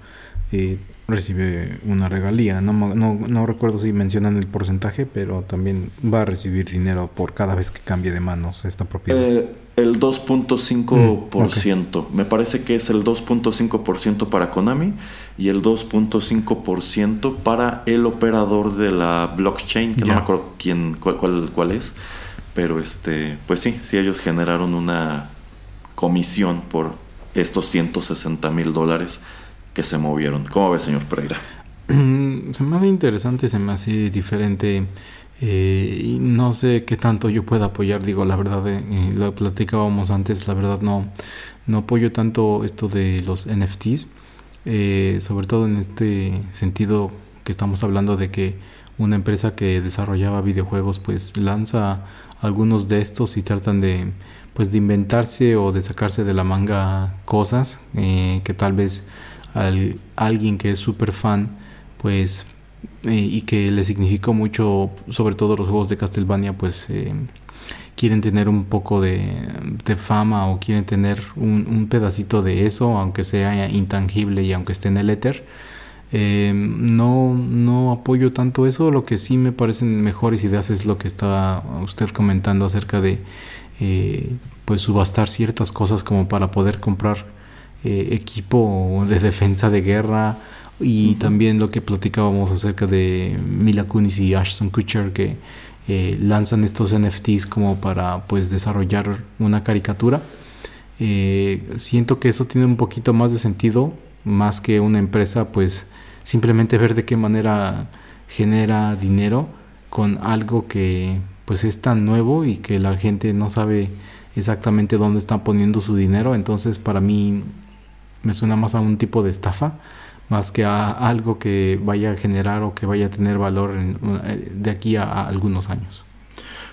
eh, recibe una regalía. No, no, no, recuerdo si mencionan el porcentaje, pero también va a recibir dinero por cada vez que cambie de manos esta propiedad. Eh, el 2.5%. Mm, Me parece que es el 2.5% para Konami y el 2.5% para el operador de la blockchain, que no me acuerdo quién, cuál, cuál, cuál, es. Pero este, pues sí, sí ellos generaron una comisión por estos 160 mil dólares que se movieron. ¿Cómo ve, señor Pereira? se me hace interesante, se me hace diferente. Eh, no sé qué tanto yo pueda apoyar, digo, la verdad, eh, eh, lo platicábamos antes, la verdad no, no apoyo tanto esto de los NFTs, sobre todo en este sentido que estamos hablando de que una empresa que desarrollaba videojuegos pues lanza algunos de estos y tratan de pues de inventarse o de sacarse de la manga cosas eh, que tal vez alguien que es súper fan pues eh, y que le significó mucho sobre todo los juegos de Castlevania pues eh, quieren tener un poco de, fama o quieren tener un, pedacito de eso aunque sea intangible y aunque esté en el éter. No, no apoyo tanto eso. Lo que sí me parecen mejores ideas es lo que estaba usted comentando acerca de eh, pues subastar ciertas cosas como para poder comprar eh, equipo de defensa de guerra y también lo que platicábamos acerca de Mila Kunis y Ashton Kutcher que eh, lanzan estos NFTs como para pues desarrollar una caricatura. Siento que eso tiene un poquito más de sentido más que una empresa pues simplemente ver de qué manera genera dinero con algo que pues es tan nuevo y que la gente no sabe exactamente dónde están poniendo su dinero, entonces para mí me suena más a un tipo de estafa más que a algo que vaya a generar o que vaya a tener valor de aquí a, algunos años.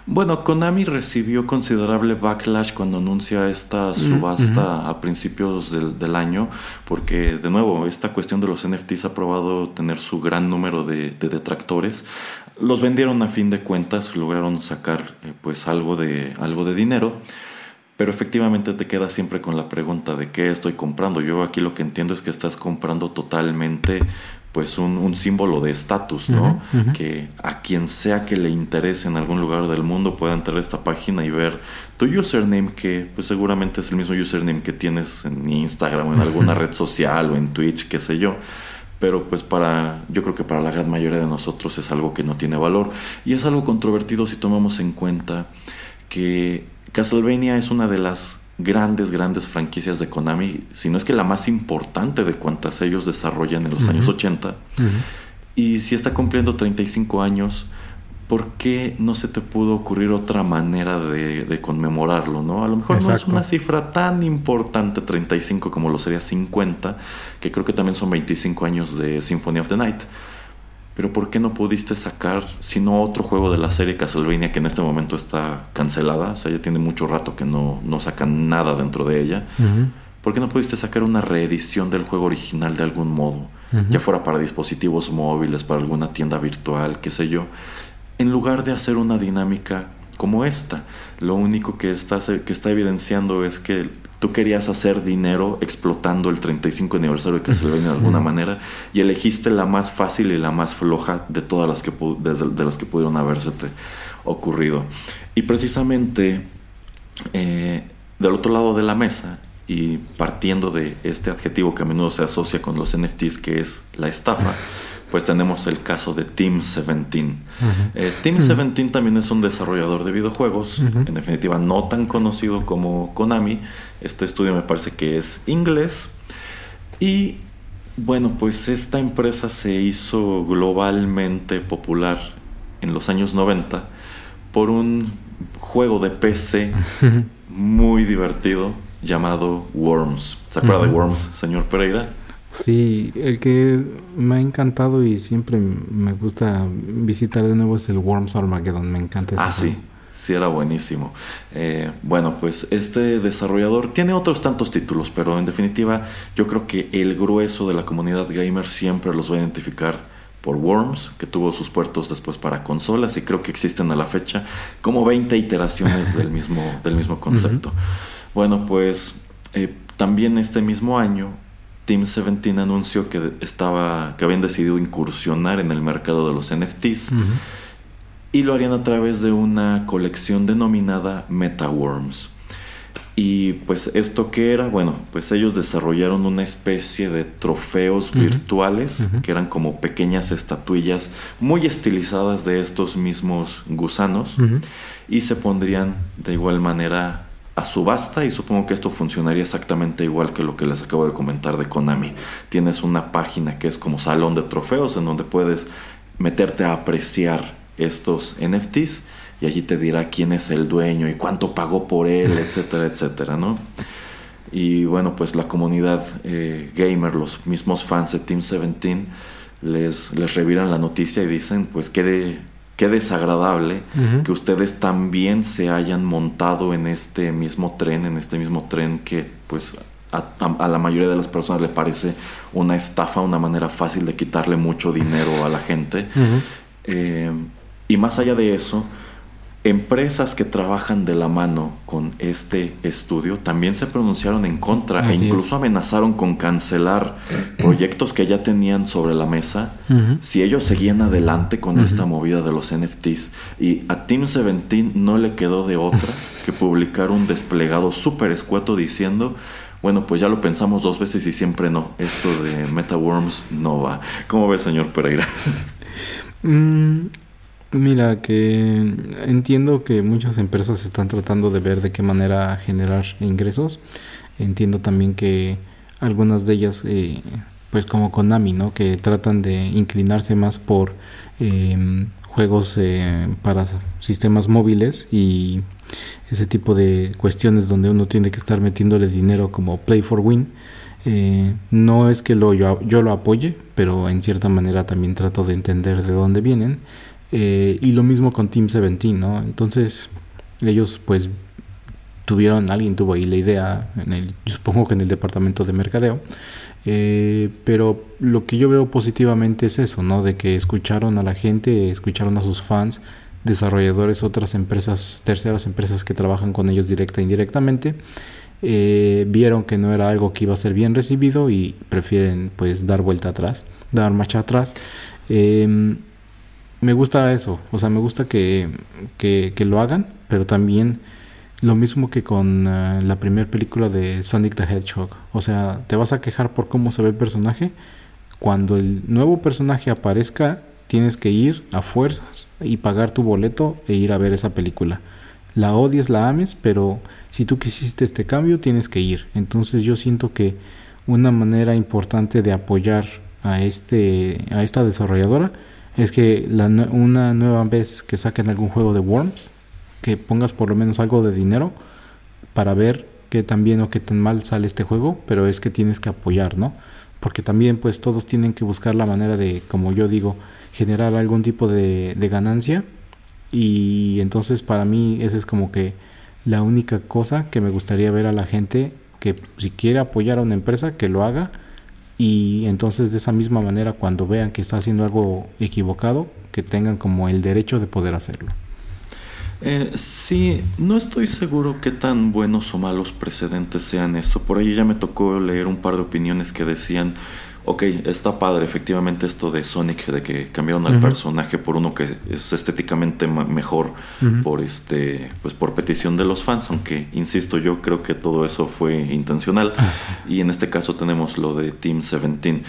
Bueno, Konami recibió considerable backlash cuando anuncia esta subasta a principios del, año, porque de nuevo, esta cuestión de los NFTs ha probado tener su gran número de, detractores. Los vendieron a fin de cuentas, lograron sacar eh, pues algo de, algo de dinero. Pero efectivamente te quedas siempre con la pregunta de qué estoy comprando. Yo aquí lo que entiendo es que estás comprando totalmente pues un, símbolo de estatus, ¿no? Que a quien sea que le interese en algún lugar del mundo pueda entrar a esta página y ver tu username, que pues seguramente es el mismo username que tienes en Instagram o en alguna red social o en Twitch, qué sé yo. Pero pues para, yo creo que para la gran mayoría de nosotros es algo que no tiene valor. Y es algo controvertido si tomamos en cuenta que Castlevania es una de las grandes, grandes franquicias de Konami, si no es que la más importante de cuantas ellos desarrollan en los años 80. Y si está cumpliendo 35 años, ¿por qué no se te pudo ocurrir otra manera de, conmemorarlo? ¿no? A lo mejor no es una cifra tan importante, 35, como lo sería 50, que creo que también son 25 años de Symphony of the Night. Pero ¿por qué no pudiste sacar, si no otro juego de la serie Castlevania que en este momento está cancelada? O sea, ya tiene mucho rato que no, no sacan nada dentro de ella. ¿Por qué no pudiste sacar una reedición del juego original de algún modo? Ya fuera para dispositivos móviles, para alguna tienda virtual, qué sé yo. En lugar de hacer una dinámica como esta. Lo único que está, que está evidenciando es que tú querías hacer dinero explotando el 35 aniversario de Castlevania de alguna manera y elegiste la más fácil y la más floja de todas las que, de, las que pudieron haberse ocurrido. Y precisamente eh, del otro lado de la mesa y partiendo de este adjetivo que a menudo se asocia con los NFTs que es la estafa, pues tenemos el caso de Team 17. Eh, Team 17 también es un desarrollador de videojuegos, en definitiva no tan conocido como Konami. Este estudio me parece que es inglés. Y bueno, pues esta empresa se hizo globalmente popular en los años 90 por un juego de PC muy divertido llamado Worms. ¿Se acuerda de Worms, señor Pereira? Sí, el que me ha encantado y siempre me gusta visitar de nuevo es el Worms Armageddon. Me encanta ese Ah, sí. Sí, era buenísimo. Eh, bueno, pues este desarrollador tiene otros tantos títulos, pero en definitiva yo creo que el grueso de la comunidad gamer siempre los va a identificar por Worms, que tuvo sus puertos después para consolas y creo que existen a la fecha como 20 iteraciones <laughs> del mismo, del mismo concepto. Bueno, pues eh, también este mismo año Team 17 anunció que estaba que habían decidido incursionar en el mercado de los NFTs y lo harían a través de una colección denominada MetaWorms. Y pues esto que era, bueno, pues ellos desarrollaron una especie de trofeos virtuales que eran como pequeñas estatuillas muy estilizadas de estos mismos gusanos y se pondrían de igual manera a subasta y supongo que esto funcionaría exactamente igual que lo que les acabo de comentar de Konami. Tienes una página que es como salón de trofeos en donde puedes meterte a apreciar estos NFTs y allí te dirá quién es el dueño y cuánto pagó por él, <laughs> etcétera, etcétera, ¿no? Y bueno, pues la comunidad eh, gamer, los mismos fans de Team 17, les, les reviran la noticia y dicen, pues qué, qué desagradable que ustedes también se hayan montado en este mismo tren, en este mismo tren que pues a, la mayoría de las personas le parece una estafa, una manera fácil de quitarle mucho dinero a la gente. Eh, y más allá de eso, Empresas que trabajan de la mano con este estudio también se pronunciaron en contra e incluso amenazaron con cancelar <clears throat> proyectos que ya tenían sobre la mesa si ellos seguían adelante con esta movida de los NFTs. Y a Team 17 no le quedó de otra <laughs> que publicar un desplegado súper escueto diciendo bueno, pues ya lo pensamos dos veces y siempre no. Esto de MetaWorms no va. ¿Cómo ve, señor Pereira? Mm, Mira, que entiendo que muchas empresas están tratando de ver de qué manera generar ingresos. Entiendo también que algunas de ellas, eh, pues como Konami, ¿no? Que tratan de inclinarse más por em, juegos eh, para sistemas móviles y ese tipo de cuestiones donde uno tiene que estar metiéndole dinero como Play for Win. Eh, no es que lo, yo, yo lo apoye, pero en cierta manera también trato de entender de dónde vienen. Eh, y lo mismo con Team 17, ¿no? Entonces, ellos pues tuvieron, alguien tuvo ahí la idea, en el, yo supongo que en el departamento de mercadeo, eh, pero lo que yo veo positivamente es eso, ¿no? De que escucharon a la gente, escucharon a sus fans, desarrolladores, otras empresas, terceras empresas que trabajan con ellos directa e indirectamente, eh, vieron que no era algo que iba a ser bien recibido y prefieren pues dar vuelta atrás, dar marcha atrás. Eh, me gusta eso, o sea, me gusta que, que, lo hagan, pero también lo mismo que con eh, la primera película de Sonic the Hedgehog, o sea, te vas a quejar por cómo se ve el personaje, cuando el nuevo personaje aparezca, tienes que ir a fuerzas y pagar tu boleto e ir a ver esa película. La odies, la ames, pero si tú quisiste este cambio, tienes que ir. Entonces yo siento que una manera importante de apoyar a, este, a esta desarrolladora es que la, una nueva vez que saquen algún juego de Worms, que pongas por lo menos algo de dinero para ver qué tan bien o qué tan mal sale este juego, pero es que tienes que apoyar, ¿no? Porque también pues todos tienen que buscar la manera de, como yo digo, generar algún tipo de, de ganancia y entonces para mí esa es como que la única cosa que me gustaría ver a la gente que si quiere apoyar a una empresa que lo haga y entonces de esa misma manera cuando vean que está haciendo algo equivocado, que tengan como el derecho de poder hacerlo. Eh, sí, no estoy seguro qué tan buenos o malos precedentes sean esto. Por ahí ya me tocó leer un par de opiniones que decían ok, está padre efectivamente esto de Sonic, de que cambiaron al personaje por uno que es estéticamente mejor por este, pues por petición de los fans, aunque insisto, yo creo que todo eso fue intencional. <laughs> Y en este caso tenemos lo de Team 17.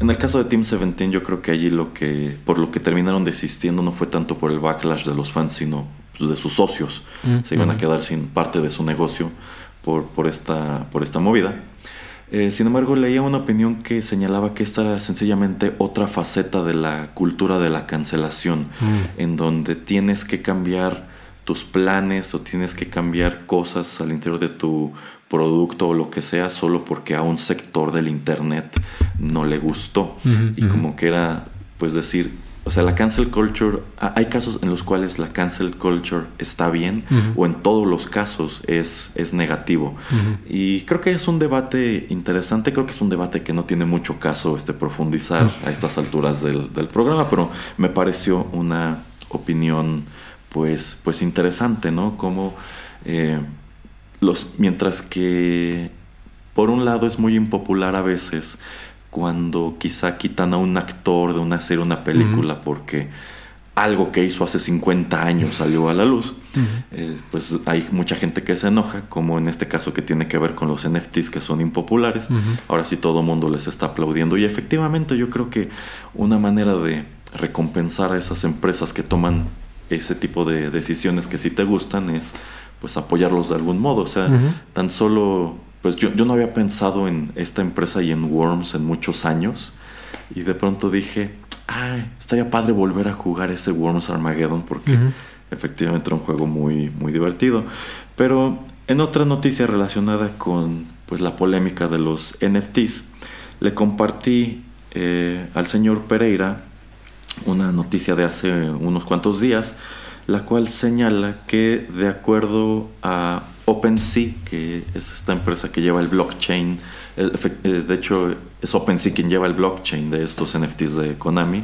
En el caso de Team 17, yo creo que allí lo que, por lo que terminaron desistiendo no fue tanto por el backlash de los fans, sino pues, de sus socios. Se iban a quedar sin parte de su negocio por, por, esta, por esta movida. Eh, sin embargo, leía una opinión que señalaba que esta era sencillamente otra faceta de la cultura de la cancelación, mm. en donde tienes que cambiar tus planes o tienes que cambiar cosas al interior de tu producto o lo que sea solo porque a un sector del internet no le gustó. y como que era, pues decir, o sea, la cancel culture, hay casos en los cuales la cancel culture está bien o en todos los casos es, es negativo. Y creo que es un debate interesante, creo que es un debate que no tiene mucho caso este, profundizar a estas alturas del, programa, pero me pareció una opinión pues, pues interesante, ¿no? Como eh, los, mientras que por un lado es muy impopular a veces, cuando quizá quitan a un actor de una serie, una película, porque algo que hizo hace 50 años salió a la luz, eh, pues hay mucha gente que se enoja, como en este caso que tiene que ver con los NFTs que son impopulares. Ahora sí todo el mundo les está aplaudiendo. Y efectivamente yo creo que una manera de recompensar a esas empresas que toman ese tipo de decisiones que sí te gustan es pues apoyarlos de algún modo. O sea, tan solo pues yo, no había pensado en esta empresa y en Worms en muchos años. Y de pronto dije, ay, estaría padre volver a jugar ese Worms Armageddon porque efectivamente era un juego muy, muy divertido. Pero en otra noticia relacionada con pues, la polémica de los NFTs, le compartí eh, al señor Pereira una noticia de hace unos cuantos días, la cual señala que de acuerdo a OpenSea, que es esta empresa que lleva el blockchain, eh, de hecho es OpenSea quien lleva el blockchain de estos NFTs de Konami,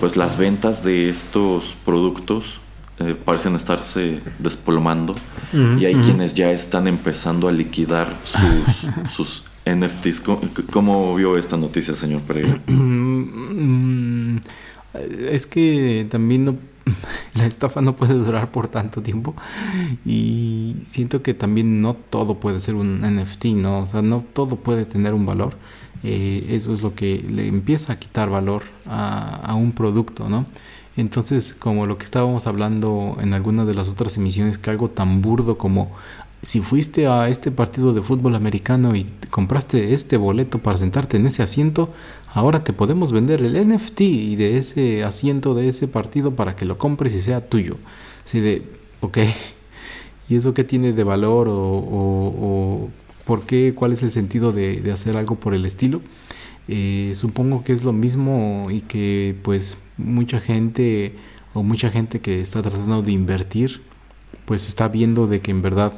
pues las ventas de estos productos eh, parecen estarse desplomando y hay quienes ya están empezando a liquidar sus, <laughs> sus NFTs. ¿Cómo, vio esta noticia, señor Pereira? Mm, es que también no, <laughs> la estafa no puede durar por tanto tiempo y siento que también no todo puede ser un NFT, ¿no? O sea, no todo puede tener un valor. Eh, eso es lo que le empieza a quitar valor a, un producto, ¿no? Entonces, como lo que estábamos hablando en alguna de las otras emisiones, que algo tan burdo como si fuiste a este partido de fútbol americano y compraste este boleto para sentarte en ese asiento, ahora te podemos vender el NFT y de ese asiento de ese partido para que lo compres y sea tuyo. Así de, ok, ¿y eso qué tiene de valor o, o, por qué, cuál es el sentido de, de hacer algo por el estilo? Eh, supongo que es lo mismo y que pues mucha gente o mucha gente que está tratando de invertir pues está viendo de que en verdad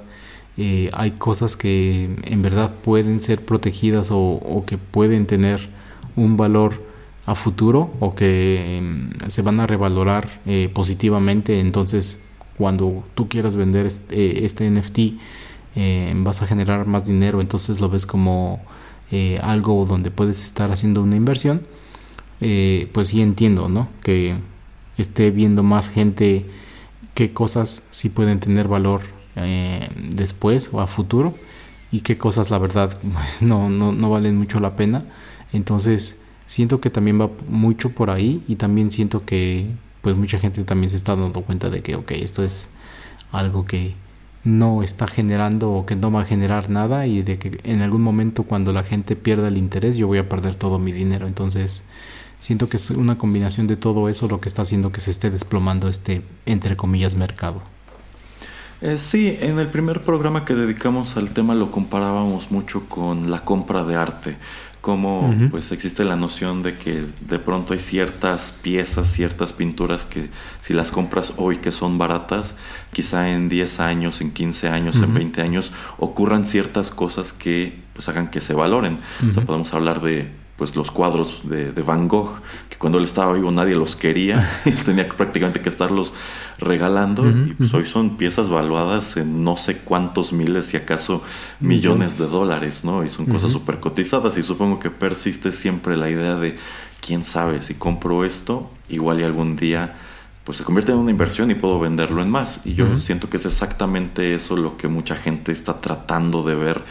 eh, hay cosas que en verdad pueden ser protegidas o, que pueden tener un valor a futuro o que em, se van a revalorar eh, positivamente. Entonces, cuando tú quieras vender este, este NFT, eh, vas a generar más dinero. Entonces lo ves como algo donde puedes estar haciendo una inversión. pues sí entiendo, ¿no? Que esté viendo más gente qué cosas sí pueden tener valor eh, después o a futuro y qué cosas la verdad <laughs> pues, no, no, no valen mucho la pena. Entonces siento que también va mucho por ahí y también siento que pues mucha gente también se está dando cuenta de que ok, esto es algo que no está generando o que no va a generar nada y de que en algún momento cuando la gente pierda el interés yo voy a perder todo mi dinero. Entonces siento que es una combinación de todo eso lo que está haciendo que se esté desplomando este entre comillas mercado. Eh, sí, en el primer programa que dedicamos al tema lo comparábamos mucho con la compra de arte, como pues existe la noción de que de pronto hay ciertas piezas, ciertas pinturas que si las compras hoy que son baratas, quizá en 10 años, en 15 años, en 20 años ocurran ciertas cosas que pues hagan que se valoren. O sea, podemos hablar de pues los cuadros de, Van Gogh, que cuando él estaba vivo nadie los quería, <laughs> él tenía prácticamente que estarlos regalando, y pues hoy son piezas valuadas en no sé cuántos miles, si acaso millones, de dólares, ¿no? Y son cosas súper cotizadas, y supongo que persiste siempre la idea de, quién sabe, si compro esto, igual y algún día pues se convierte en una inversión y puedo venderlo en más. Y yo siento que es exactamente eso lo que mucha gente está tratando de ver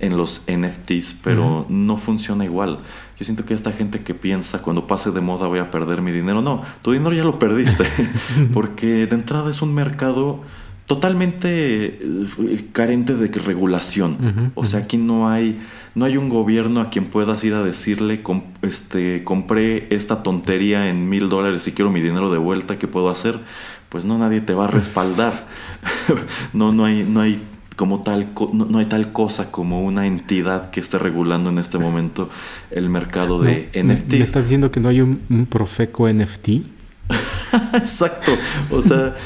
en los NFTs, pero no funciona igual. Yo siento que esta gente que piensa cuando pase de moda voy a perder mi dinero, no, tu dinero ya lo perdiste, <laughs> porque de entrada es un mercado totalmente eh, carente de regulación. o sea, aquí no hay no hay un gobierno a quien puedas ir a decirle este compré esta tontería en mil dólares y quiero mi dinero de vuelta, ¿qué puedo hacer? Pues no, nadie te va a respaldar. <laughs> no, no hay, no hay como tal, no, hay tal cosa como una entidad que esté regulando en este momento el mercado de NFT. ¿Me estás diciendo que no hay un, Profeco NFT? <laughs> Exacto. O sea,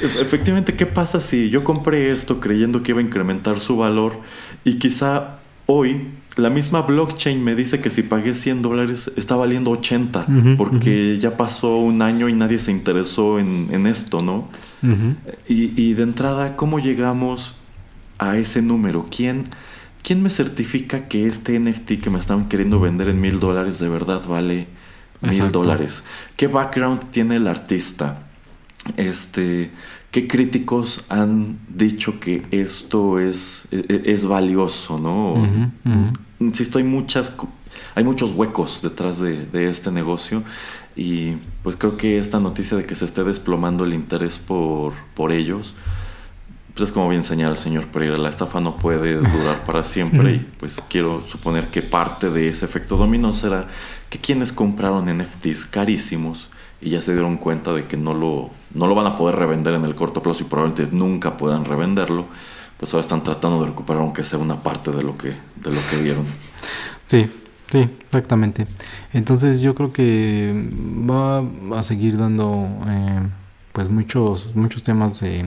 efectivamente, ¿qué pasa si yo compré esto creyendo que iba a incrementar su valor y quizá hoy la misma blockchain me dice que si pagué 100 dólares está valiendo 80 porque ya pasó un año y nadie se interesó en, esto, ¿no? y, y de entrada, ¿cómo llegamos a ese número? ¿Quién, ¿Quién me certifica que este NFT que me estaban queriendo vender en mil dólares de verdad vale mil dólares? ¿Qué background tiene el artista? Este, ¿Qué críticos han dicho que esto es, e, e, es, valioso? ¿no? Insisto, hay, muchas, hay muchos huecos detrás de, de este negocio y pues creo que esta noticia de que se esté desplomando el interés por, por ellos, pues es como bien señala el señor Pereira, la estafa no puede durar para siempre y <laughs> pues quiero suponer que parte de ese efecto dominó será que quienes compraron NFTs carísimos y ya se dieron cuenta de que no lo, no lo van a poder revender en el corto plazo y probablemente nunca puedan revenderlo, pues ahora están tratando de recuperar aunque sea una parte de lo que, de lo que dieron. Sí, Sí, exactamente. Entonces yo creo que va a seguir dando eh, pues muchos muchos temas de,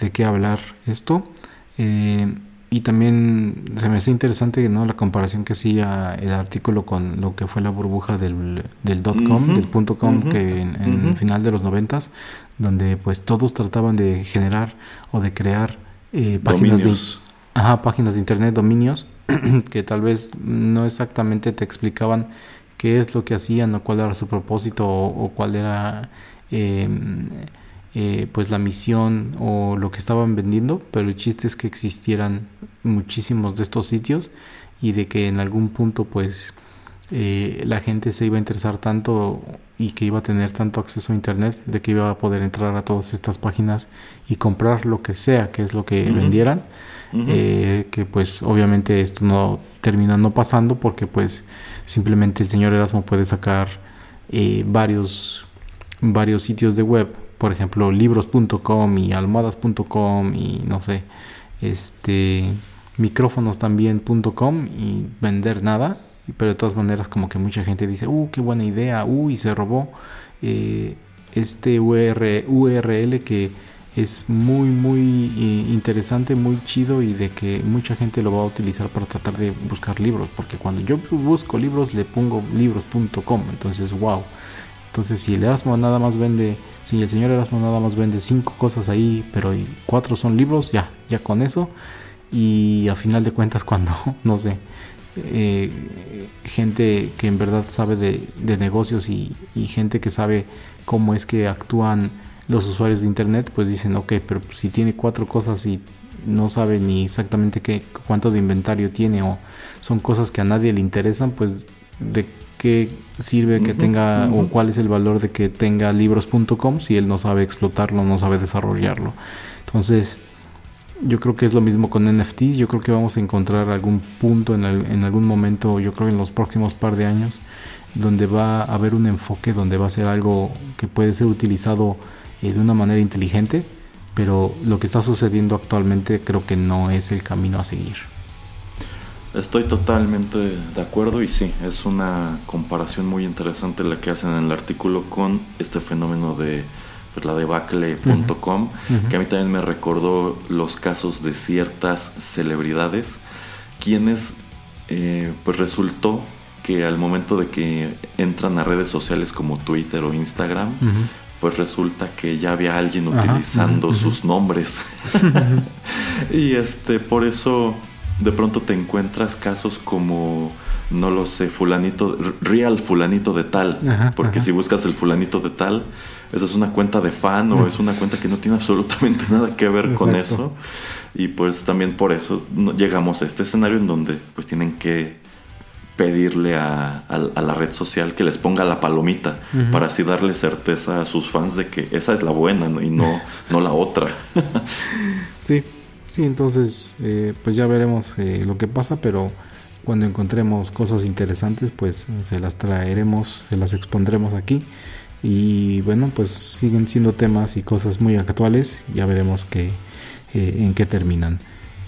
de qué hablar esto. Eh, y también se me hace interesante ¿no? la comparación que hacía el artículo con lo que fue la burbuja del, del dot com, del punto com, que en, el final de los noventas, donde pues todos trataban de generar o de crear eh, páginas de, ajá, páginas de internet, dominios, <clears throat> que tal vez no exactamente te explicaban qué es lo que hacían o cuál era su propósito o, cuál era em, eh, pues la misión o lo que estaban vendiendo, pero el chiste es que existieran muchísimos de estos sitios y de que en algún punto pues eh, la gente se iba a interesar tanto y que iba a tener tanto acceso a internet de que iba a poder entrar a todas estas páginas y comprar lo que sea que es lo que vendieran eh, que pues obviamente esto no termina no pasando porque pues simplemente el señor Erasmo puede sacar varios varios sitios de web por ejemplo, libros.com y almohadas.com y no sé, este micrófonos también.com y vender nada, pero de todas maneras como que mucha gente dice, uh, qué buena idea, uh, y se robó eh, este URL que es muy muy eh, interesante, muy chido y de que mucha gente lo va a utilizar para tratar de buscar libros, porque cuando yo busco libros le pongo libros.com, entonces wow. Entonces si el Erasmo nada más vende si el señor Erasmo nada más vende cinco cosas ahí, pero cuatro son libros, ya, ya con eso. Y a final de cuentas, <laughs> cuando, no sé, eh, gente que en verdad sabe de, negocios y, gente que sabe cómo es que actúan los usuarios de internet, pues dicen, ok, pero si tiene cuatro cosas y no sabe ni exactamente qué, cuánto de inventario tiene o son cosas que a nadie le interesan, pues de qué sirve que tenga o cuál es el valor de que tenga libros.com si él no sabe explotarlo, no sabe desarrollarlo. Entonces, yo creo que es lo mismo con NFTs. Yo creo que vamos a encontrar algún punto en, en algún momento, yo creo en los próximos par de años, donde va a haber un enfoque, donde va a ser algo que puede ser utilizado eh, de una manera inteligente, pero lo que está sucediendo actualmente creo que no es el camino a seguir. Estoy totalmente de acuerdo y sí, es una comparación muy interesante la que hacen en el artículo con este fenómeno de pues, la debacle.com, que a mí también me recordó los casos de ciertas celebridades, quienes eh, pues resultó que al momento de que entran a redes sociales como Twitter o Instagram, pues resulta que ya había alguien utilizando sus nombres. <laughs> y este, por eso de pronto te encuentras casos como, no lo sé, fulanito, real fulanito de tal, porque si buscas el fulanito de tal, esa es una cuenta de fan o es una cuenta que no tiene absolutamente <laughs> nada que ver con eso. Y pues también por eso llegamos a este escenario en donde pues tienen que pedirle a, la red social que les ponga la palomita para así darle certeza a sus fans de que esa es la buena y no, no la otra. <laughs> sí, Sí, entonces eh, pues ya veremos eh, lo que pasa, pero cuando encontremos cosas interesantes pues se las traeremos, se las expondremos aquí y bueno pues siguen siendo temas y cosas muy actuales, ya veremos que, eh, en qué terminan.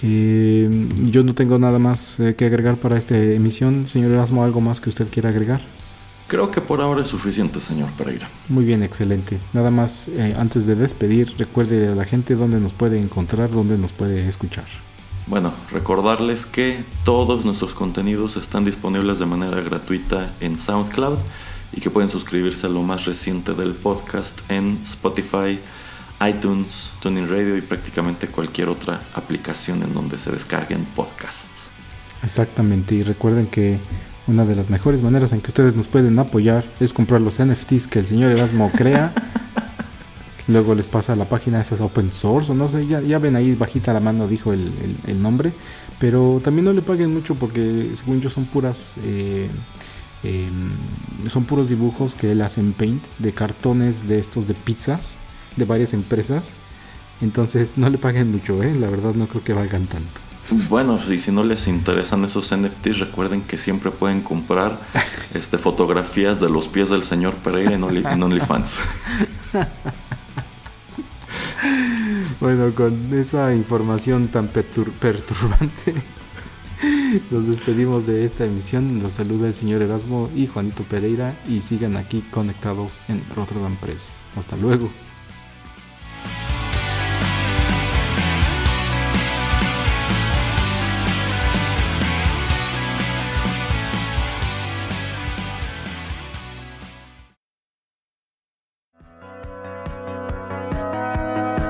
yo no tengo nada más que agregar para esta emisión. Señor Erasmo, ¿algo más que usted quiera agregar? Creo que por ahora es suficiente, señor Pereira. Muy bien, excelente. Nada más, eh, antes de despedir, recuerde a la gente dónde nos puede encontrar, dónde nos puede escuchar. Bueno, recordarles que todos nuestros contenidos están disponibles de manera gratuita en SoundCloud y que pueden suscribirse a lo más reciente del podcast en Spotify, iTunes, Tuning Radio y prácticamente cualquier otra aplicación en donde se descarguen podcasts. Exactamente, y recuerden que una de las mejores maneras en que ustedes nos pueden apoyar es comprar los NFTs que el señor Erasmo crea. <laughs> Luego les pasa a la página esas open source o no sé, ya, ven ahí bajita la mano dijo el, nombre. Pero también no le paguen mucho porque según yo son puras... Eh, em, son puros dibujos que él hace en Paint de cartones de estos de pizzas de varias empresas. Entonces no le paguen mucho, ¿eh? la verdad no creo que valgan tanto. Bueno, y si no les interesan esos NFTs, recuerden que siempre pueden comprar <laughs> este, fotografías de los pies del señor Pereira en, OnlyFans. bueno, con esa información tan perturbante, Nos despedimos de esta emisión. Los saluda el señor Erasmo y Juanito Pereira y sigan aquí conectados en Rotterdam Press. Hasta luego.